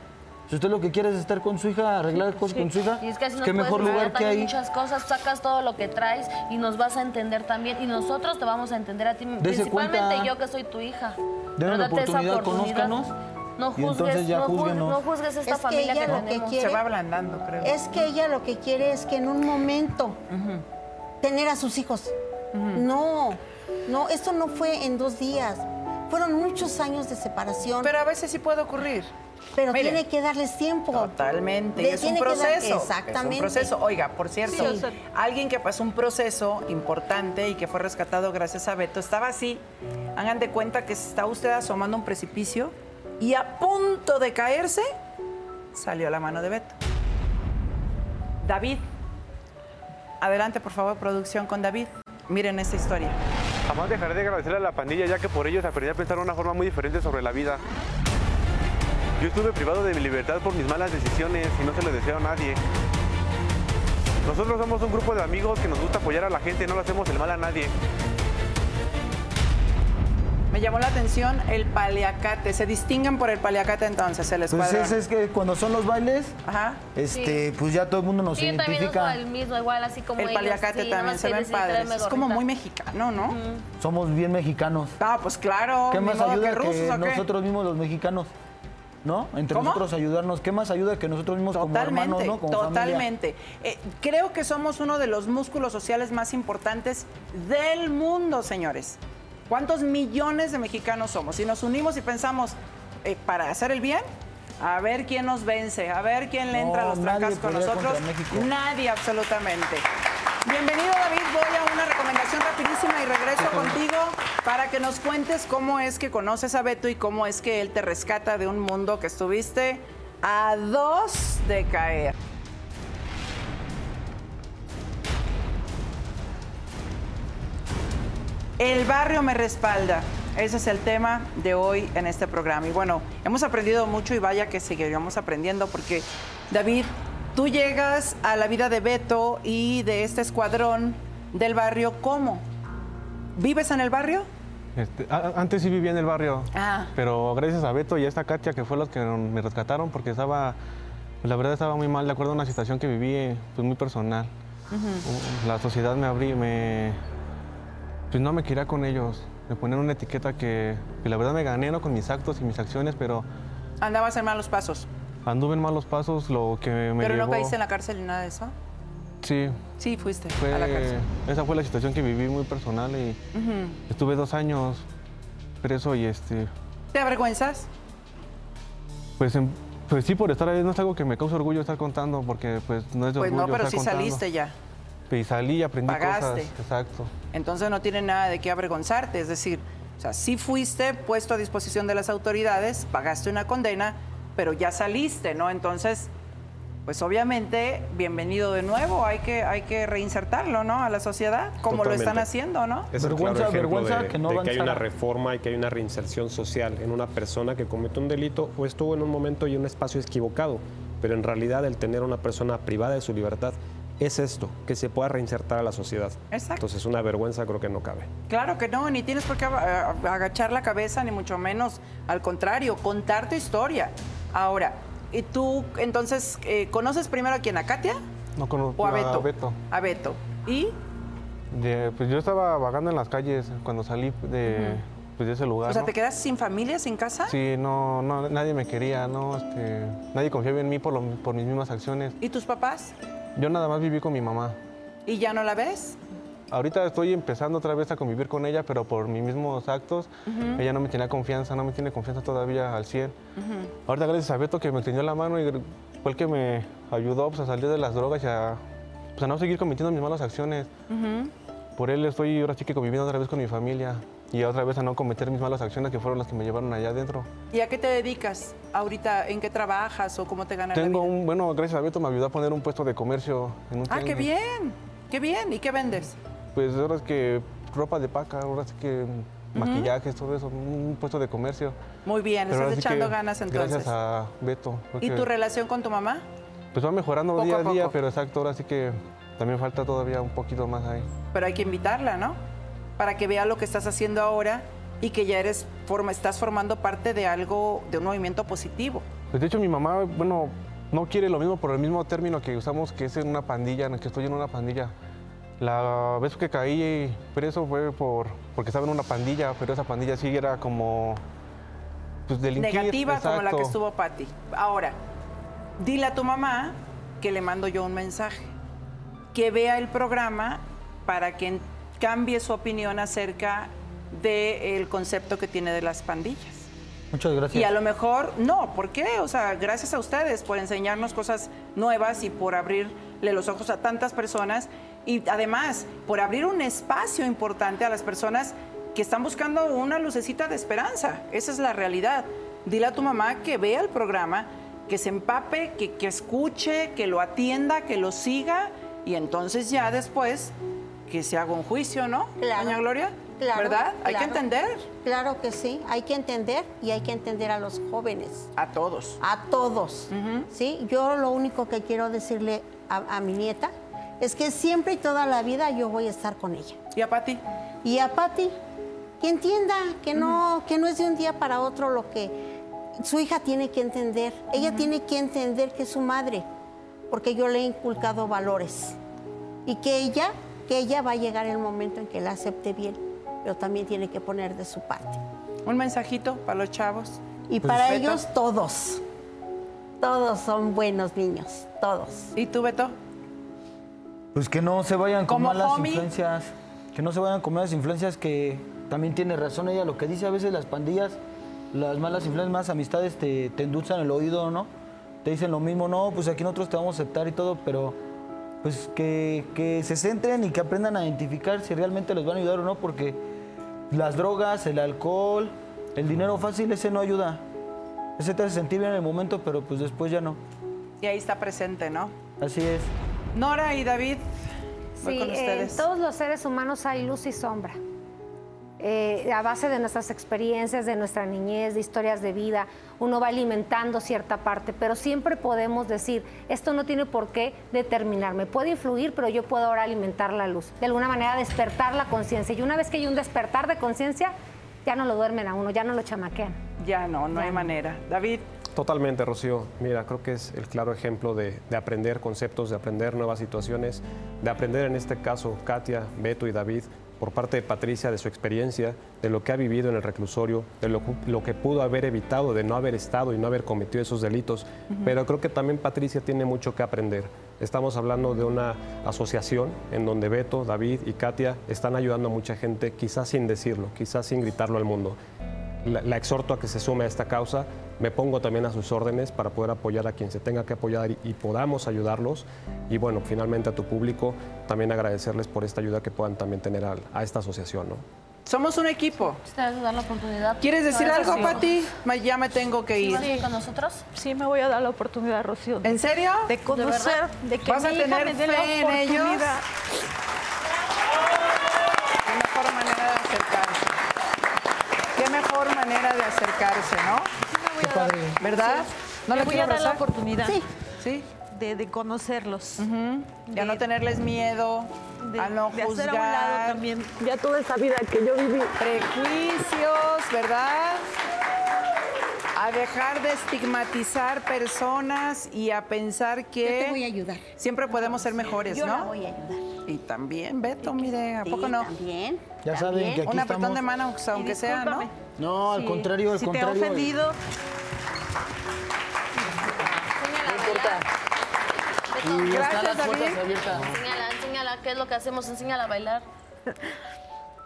Si usted lo que quiere es estar con su hija, arreglar cosas con su hija, Y es que así nos qué puedes mejor lugar que también hay. muchas cosas, sacas todo lo que traes y nos vas a entender también. Y nosotros te vamos a entender a ti, principalmente cuenta. yo que soy tu hija. Denle la date esa oportunidad, oportunidad. conózcanos. No juzgues, ya no, no juzgues esta Es que familia que, ella lo que quiere- Se va ablandando, creo. Es que ella lo que quiere es que en un momento tener a sus hijos. No, no, esto no fue en dos días. Fueron muchos años de separación. Pero a veces sí puede ocurrir. Pero Mire. tiene que darles tiempo. Totalmente, y Le es un tiene que dar- proceso. exactamente. Es un proceso. Oiga, por cierto, Sí, o sea- alguien que pasó un proceso importante y que fue rescatado gracias a Beto, estaba así. Hagan de cuenta que se está usted asomando a un precipicio y a punto de caerse, salió la mano de Beto. David, adelante por favor, producción con David. Miren esta historia. Jamás dejaré de agradecerle a la pandilla ya que por ellos aprendí a pensar de una forma muy diferente sobre la vida. Yo estuve privado de mi libertad por mis malas decisiones y no se lo deseo a nadie. Nosotros somos un grupo de amigos que nos gusta apoyar a la gente, no le hacemos el mal a nadie. Me llamó la atención el paliacate. Se distinguen por el paliacate entonces, el Pues escuadrón. es, es que cuando son los bailes, este, pues ya todo el mundo nos Sí, yo también uso identifica. el mismo, igual así como El ellos. paliacate sí, también se ven padres. Es como muy mexicano, ¿no? Somos bien mexicanos. Ah, pues claro. ¿Qué más ayuda que nosotros mismos los mexicanos? ¿No? Entre ¿Cómo? nosotros ayudarnos. ¿Qué más ayuda que nosotros mismos como Totalmente, hermanos, ¿no? Como totalmente. Eh, creo que somos uno de los músculos sociales más importantes del mundo, señores. ¿Cuántos millones de mexicanos somos? Si nos unimos y pensamos eh, para hacer el bien, a ver quién nos vence, a ver quién le entra a los trancas con nosotros. Nadie, absolutamente. Bienvenido, David. Voy a una recomendación rapidísima y regreso contigo para que nos cuentes cómo es que conoces a Beto y cómo es que él te rescata de un mundo que estuviste a dos de caer. El barrio me respalda. Ese es el tema de hoy en este programa. Y bueno, hemos aprendido mucho y vaya que seguiremos aprendiendo porque, David, tú llegas a la vida de Beto y de este escuadrón del barrio, ¿cómo? ¿Vives en el barrio? Este, a- antes sí vivía en el barrio, Ah. pero gracias a Beto y a esta Katia que fue los que me rescataron porque estaba, la verdad estaba muy mal, de acuerdo a una situación que viví pues muy personal. La sociedad me abrí, me, pues no me quería con ellos. Me ponían una etiqueta que, que la verdad me gané ¿no? con mis actos y mis acciones, pero Andabas en malos pasos. anduve en malos pasos, lo que me ¿Pero llevó... no caíste en la cárcel ni nada de eso? Sí, Sí, fuiste fue, a la cárcel. esa fue la situación que viví muy personal y estuve dos años preso y este, ¿Te avergüenzas? Pues, em- pues sí, por estar ahí no es algo que me causa orgullo estar contando, porque pues no es de Pues orgullo no, pero estar sí contando. saliste ya. Y salí y aprendí Pagaste. cosas. Exacto. Entonces no tiene nada de qué avergonzarte. Es decir, o sea, sí fuiste puesto a disposición de las autoridades, pagaste una condena, pero ya saliste, ¿no? Entonces, pues obviamente, bienvenido de nuevo. Hay que, hay que reinsertarlo, ¿no? A la sociedad, como lo están haciendo, ¿no? Es Vergüenza, claro vergüenza de, que no de que hay una reforma y que hay una reinserción social en una persona que cometió un delito o estuvo en un momento y un espacio equivocado, pero en realidad el tener a una persona privada de su libertad es esto, que se pueda reinsertar a la sociedad. Exacto. Entonces una vergüenza creo que no cabe. Claro que no, ni tienes por qué ag- agachar la cabeza, ni mucho menos. Al contrario, contar tu historia. Ahora, ¿y tú entonces eh, conoces primero a quién? ¿A Katia No conozco o a Beto? Beto. A Beto. ¿Y? De- pues yo estaba vagando en las calles cuando salí de, pues, de ese lugar. O sea, ¿no? ¿te quedas sin familia, sin casa? Sí, no, no, nadie me quería, no, este, nadie confiaba en mí por, lo- por mis mismas acciones. ¿Y tus papás? Yo nada más viví con mi mamá. ¿Y ya no la ves? Ahorita estoy empezando otra vez a convivir con ella, pero por mis mismos actos, Ujú. ella no me tenía confianza, no me tiene confianza todavía al 100. Ujú. Ahorita gracias a Beto que me tendió la mano y fue el que me ayudó pues, a salir de las drogas y a, pues, a no seguir cometiendo mis malas acciones. Ujú. Por él estoy ahora sí que conviviendo otra vez con mi familia y otra vez a no cometer mis malas acciones que fueron las que me llevaron allá adentro. ¿Y a qué te dedicas ahorita? ¿En qué trabajas o cómo te ganas la Tengo vida? un, bueno, gracias a Beto me ayudó a poner un puesto de comercio en un Ah, qué bien, qué bien. ¿Y qué vendes? Pues ahora es que ropa de paca, ahora es que maquillajes, todo eso, un puesto de comercio. Muy bien, Pero estás echando ganas entonces. Gracias a Beto. ¿Y tu relación con tu mamá? Pues va mejorando Poco día a a día, poco. pero exacto, ahora sí que también falta todavía un poquito más ahí. Pero hay que invitarla, ¿no? Para que vea lo que estás haciendo ahora y que ya eres forma, estás formando parte de algo, de un movimiento positivo. Pues de hecho mi mamá, bueno, no quiere lo mismo por el mismo término que usamos, que es en una pandilla, en el que estoy en una pandilla. La vez que caí preso fue por, porque estaba en una pandilla, pero esa pandilla sí era como pues, delinquir. Negativa como la que estuvo Patti. Ahora, dile a tu mamá que le mando yo un mensaje, que vea el programa para que cambie su opinión acerca del concepto que tiene de las pandillas. Muchas gracias. Y a lo mejor, no, ¿por qué? O sea, gracias a ustedes por enseñarnos cosas nuevas y por abrirle los ojos a tantas personas y además por abrir un espacio importante a las personas que están buscando una lucecita de esperanza. Esa es la realidad. Dile a tu mamá que vea el programa, que se empape, que, que escuche, que lo atienda, que lo siga y entonces ya después que se haga un juicio, ¿no? Claro. Doña Gloria, Claro, ¿verdad? Hay que entender. Claro que sí, hay que entender y hay que entender a los jóvenes. A todos. A todos. ¿sí? Yo lo único que quiero decirle a, a mi nieta es que siempre y toda la vida yo voy a estar con ella. ¿Y a Pati? Y a Pati, que entienda que no, que no es de un día para otro lo que su hija tiene que entender. Ella tiene que entender que es su madre, porque yo le he inculcado valores. Y que ella, que ella va a llegar el momento en que la acepte bien, pero también tiene que poner de su parte. Un mensajito para los chavos. Y Pues, para Beto. ellos todos, todos son buenos niños, todos. ¿Y tú, Beto? Pues que no se vayan con Como malas homie. influencias. Que no se vayan con malas influencias, que también tiene razón ella. Lo que dice a veces las pandillas, las malas influencias, más amistades te, te endulzan el oído, ¿no? Te dicen lo mismo, no, pues aquí nosotros te vamos a aceptar y todo, pero pues que, que se centren y que aprendan a identificar si realmente les van a ayudar o no, porque las drogas, el alcohol, el dinero fácil, ese no ayuda. Ese te hace sentir bien en el momento, pero pues después ya no. Y ahí está presente, ¿no? Así es. Nora y David, voy Sí, con en ustedes. todos los seres humanos hay luz y sombra. Eh, a base de nuestras experiencias, de nuestra niñez, de historias de vida, uno va alimentando cierta parte, pero siempre podemos decir, esto no tiene por qué determinarme, puede influir, pero yo puedo ahora alimentar la luz. De alguna manera despertar la conciencia. Y una vez que hay un despertar de conciencia, ya no lo duermen a uno, ya no lo chamaquean. Ya no, no hay manera. David. Totalmente, Rocío. Mira, creo que es el claro ejemplo de, de aprender conceptos, de aprender nuevas situaciones, de aprender en este caso Katia, Beto y David, por parte de Patricia, de su experiencia, de lo que ha vivido en el reclusorio, de lo, lo que pudo haber evitado, de no haber estado y no haber cometido esos delitos. Pero creo que también Patricia tiene mucho que aprender. Estamos hablando de una asociación en donde Beto, David y Katia están ayudando a mucha gente, quizás sin decirlo, quizás sin gritarlo al mundo. La, la exhorto a que se sume a esta causa. Me pongo también a sus órdenes para poder apoyar a quien se tenga que apoyar y, y podamos ayudarlos. Y bueno, finalmente a tu público también agradecerles por esta ayuda que puedan también tener a, esta asociación. ¿no? Somos un equipo. ¿Te vas a dar la oportunidad? ¿Quieres decir algo, sí. Pati? Ya me tengo que ir. ¿Sí con nosotros? Sí, me voy a dar la oportunidad, Rocío. ¿En serio? De conocer, verdad? de, que ¿Vas a mi hija tener me dé la fe en ellos? oportunidad. Qué mejor manera de acercarse. Qué mejor manera de acercarse, ¿no? Padre. ¿Verdad? ¿No Le voy quiero a dar la abrazar? oportunidad. Sí. ¿Sí? de, de conocerlos. Ya no tenerles miedo, de- a no de juzgar. hacer a un lado también. Ya toda esa vida que yo viví. Prejuicios, ¿verdad? A dejar de estigmatizar personas y a pensar que... Yo te voy a ayudar. Siempre podemos ser mejores, Yo ¿no? la voy a ayudar. Y también, Beto, mire, ¿a Sí, poco no? También. Ya saben que aquí Un apretón estamos. de mano, aunque sea, ¿no? No, al Sí. contrario, al si te ha contrario. ofendido, Y están Gracias, las puertas abiertas. Enséñala, enséñala, ¿qué es lo que hacemos? Enséñala a bailar.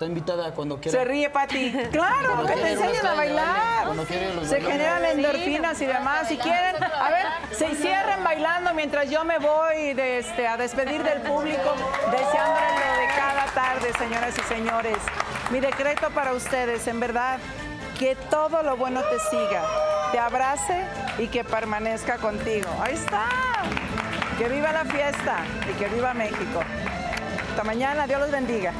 Está invitada cuando quiera. Se ríe, Pati. Claro, Cuando que te enseñen a bailar. Cuando quiere los Se generan endorfinas y demás. Si quieren, a ver, se cierren bailando mientras yo me voy de este, a despedir del público, deseándoles lo de cada tarde, señoras y señores. Mi decreto para ustedes, en verdad, que todo lo bueno te siga, te abrace y que permanezca contigo. Ahí está. Que viva la fiesta y que viva México. Hasta mañana, Dios los bendiga.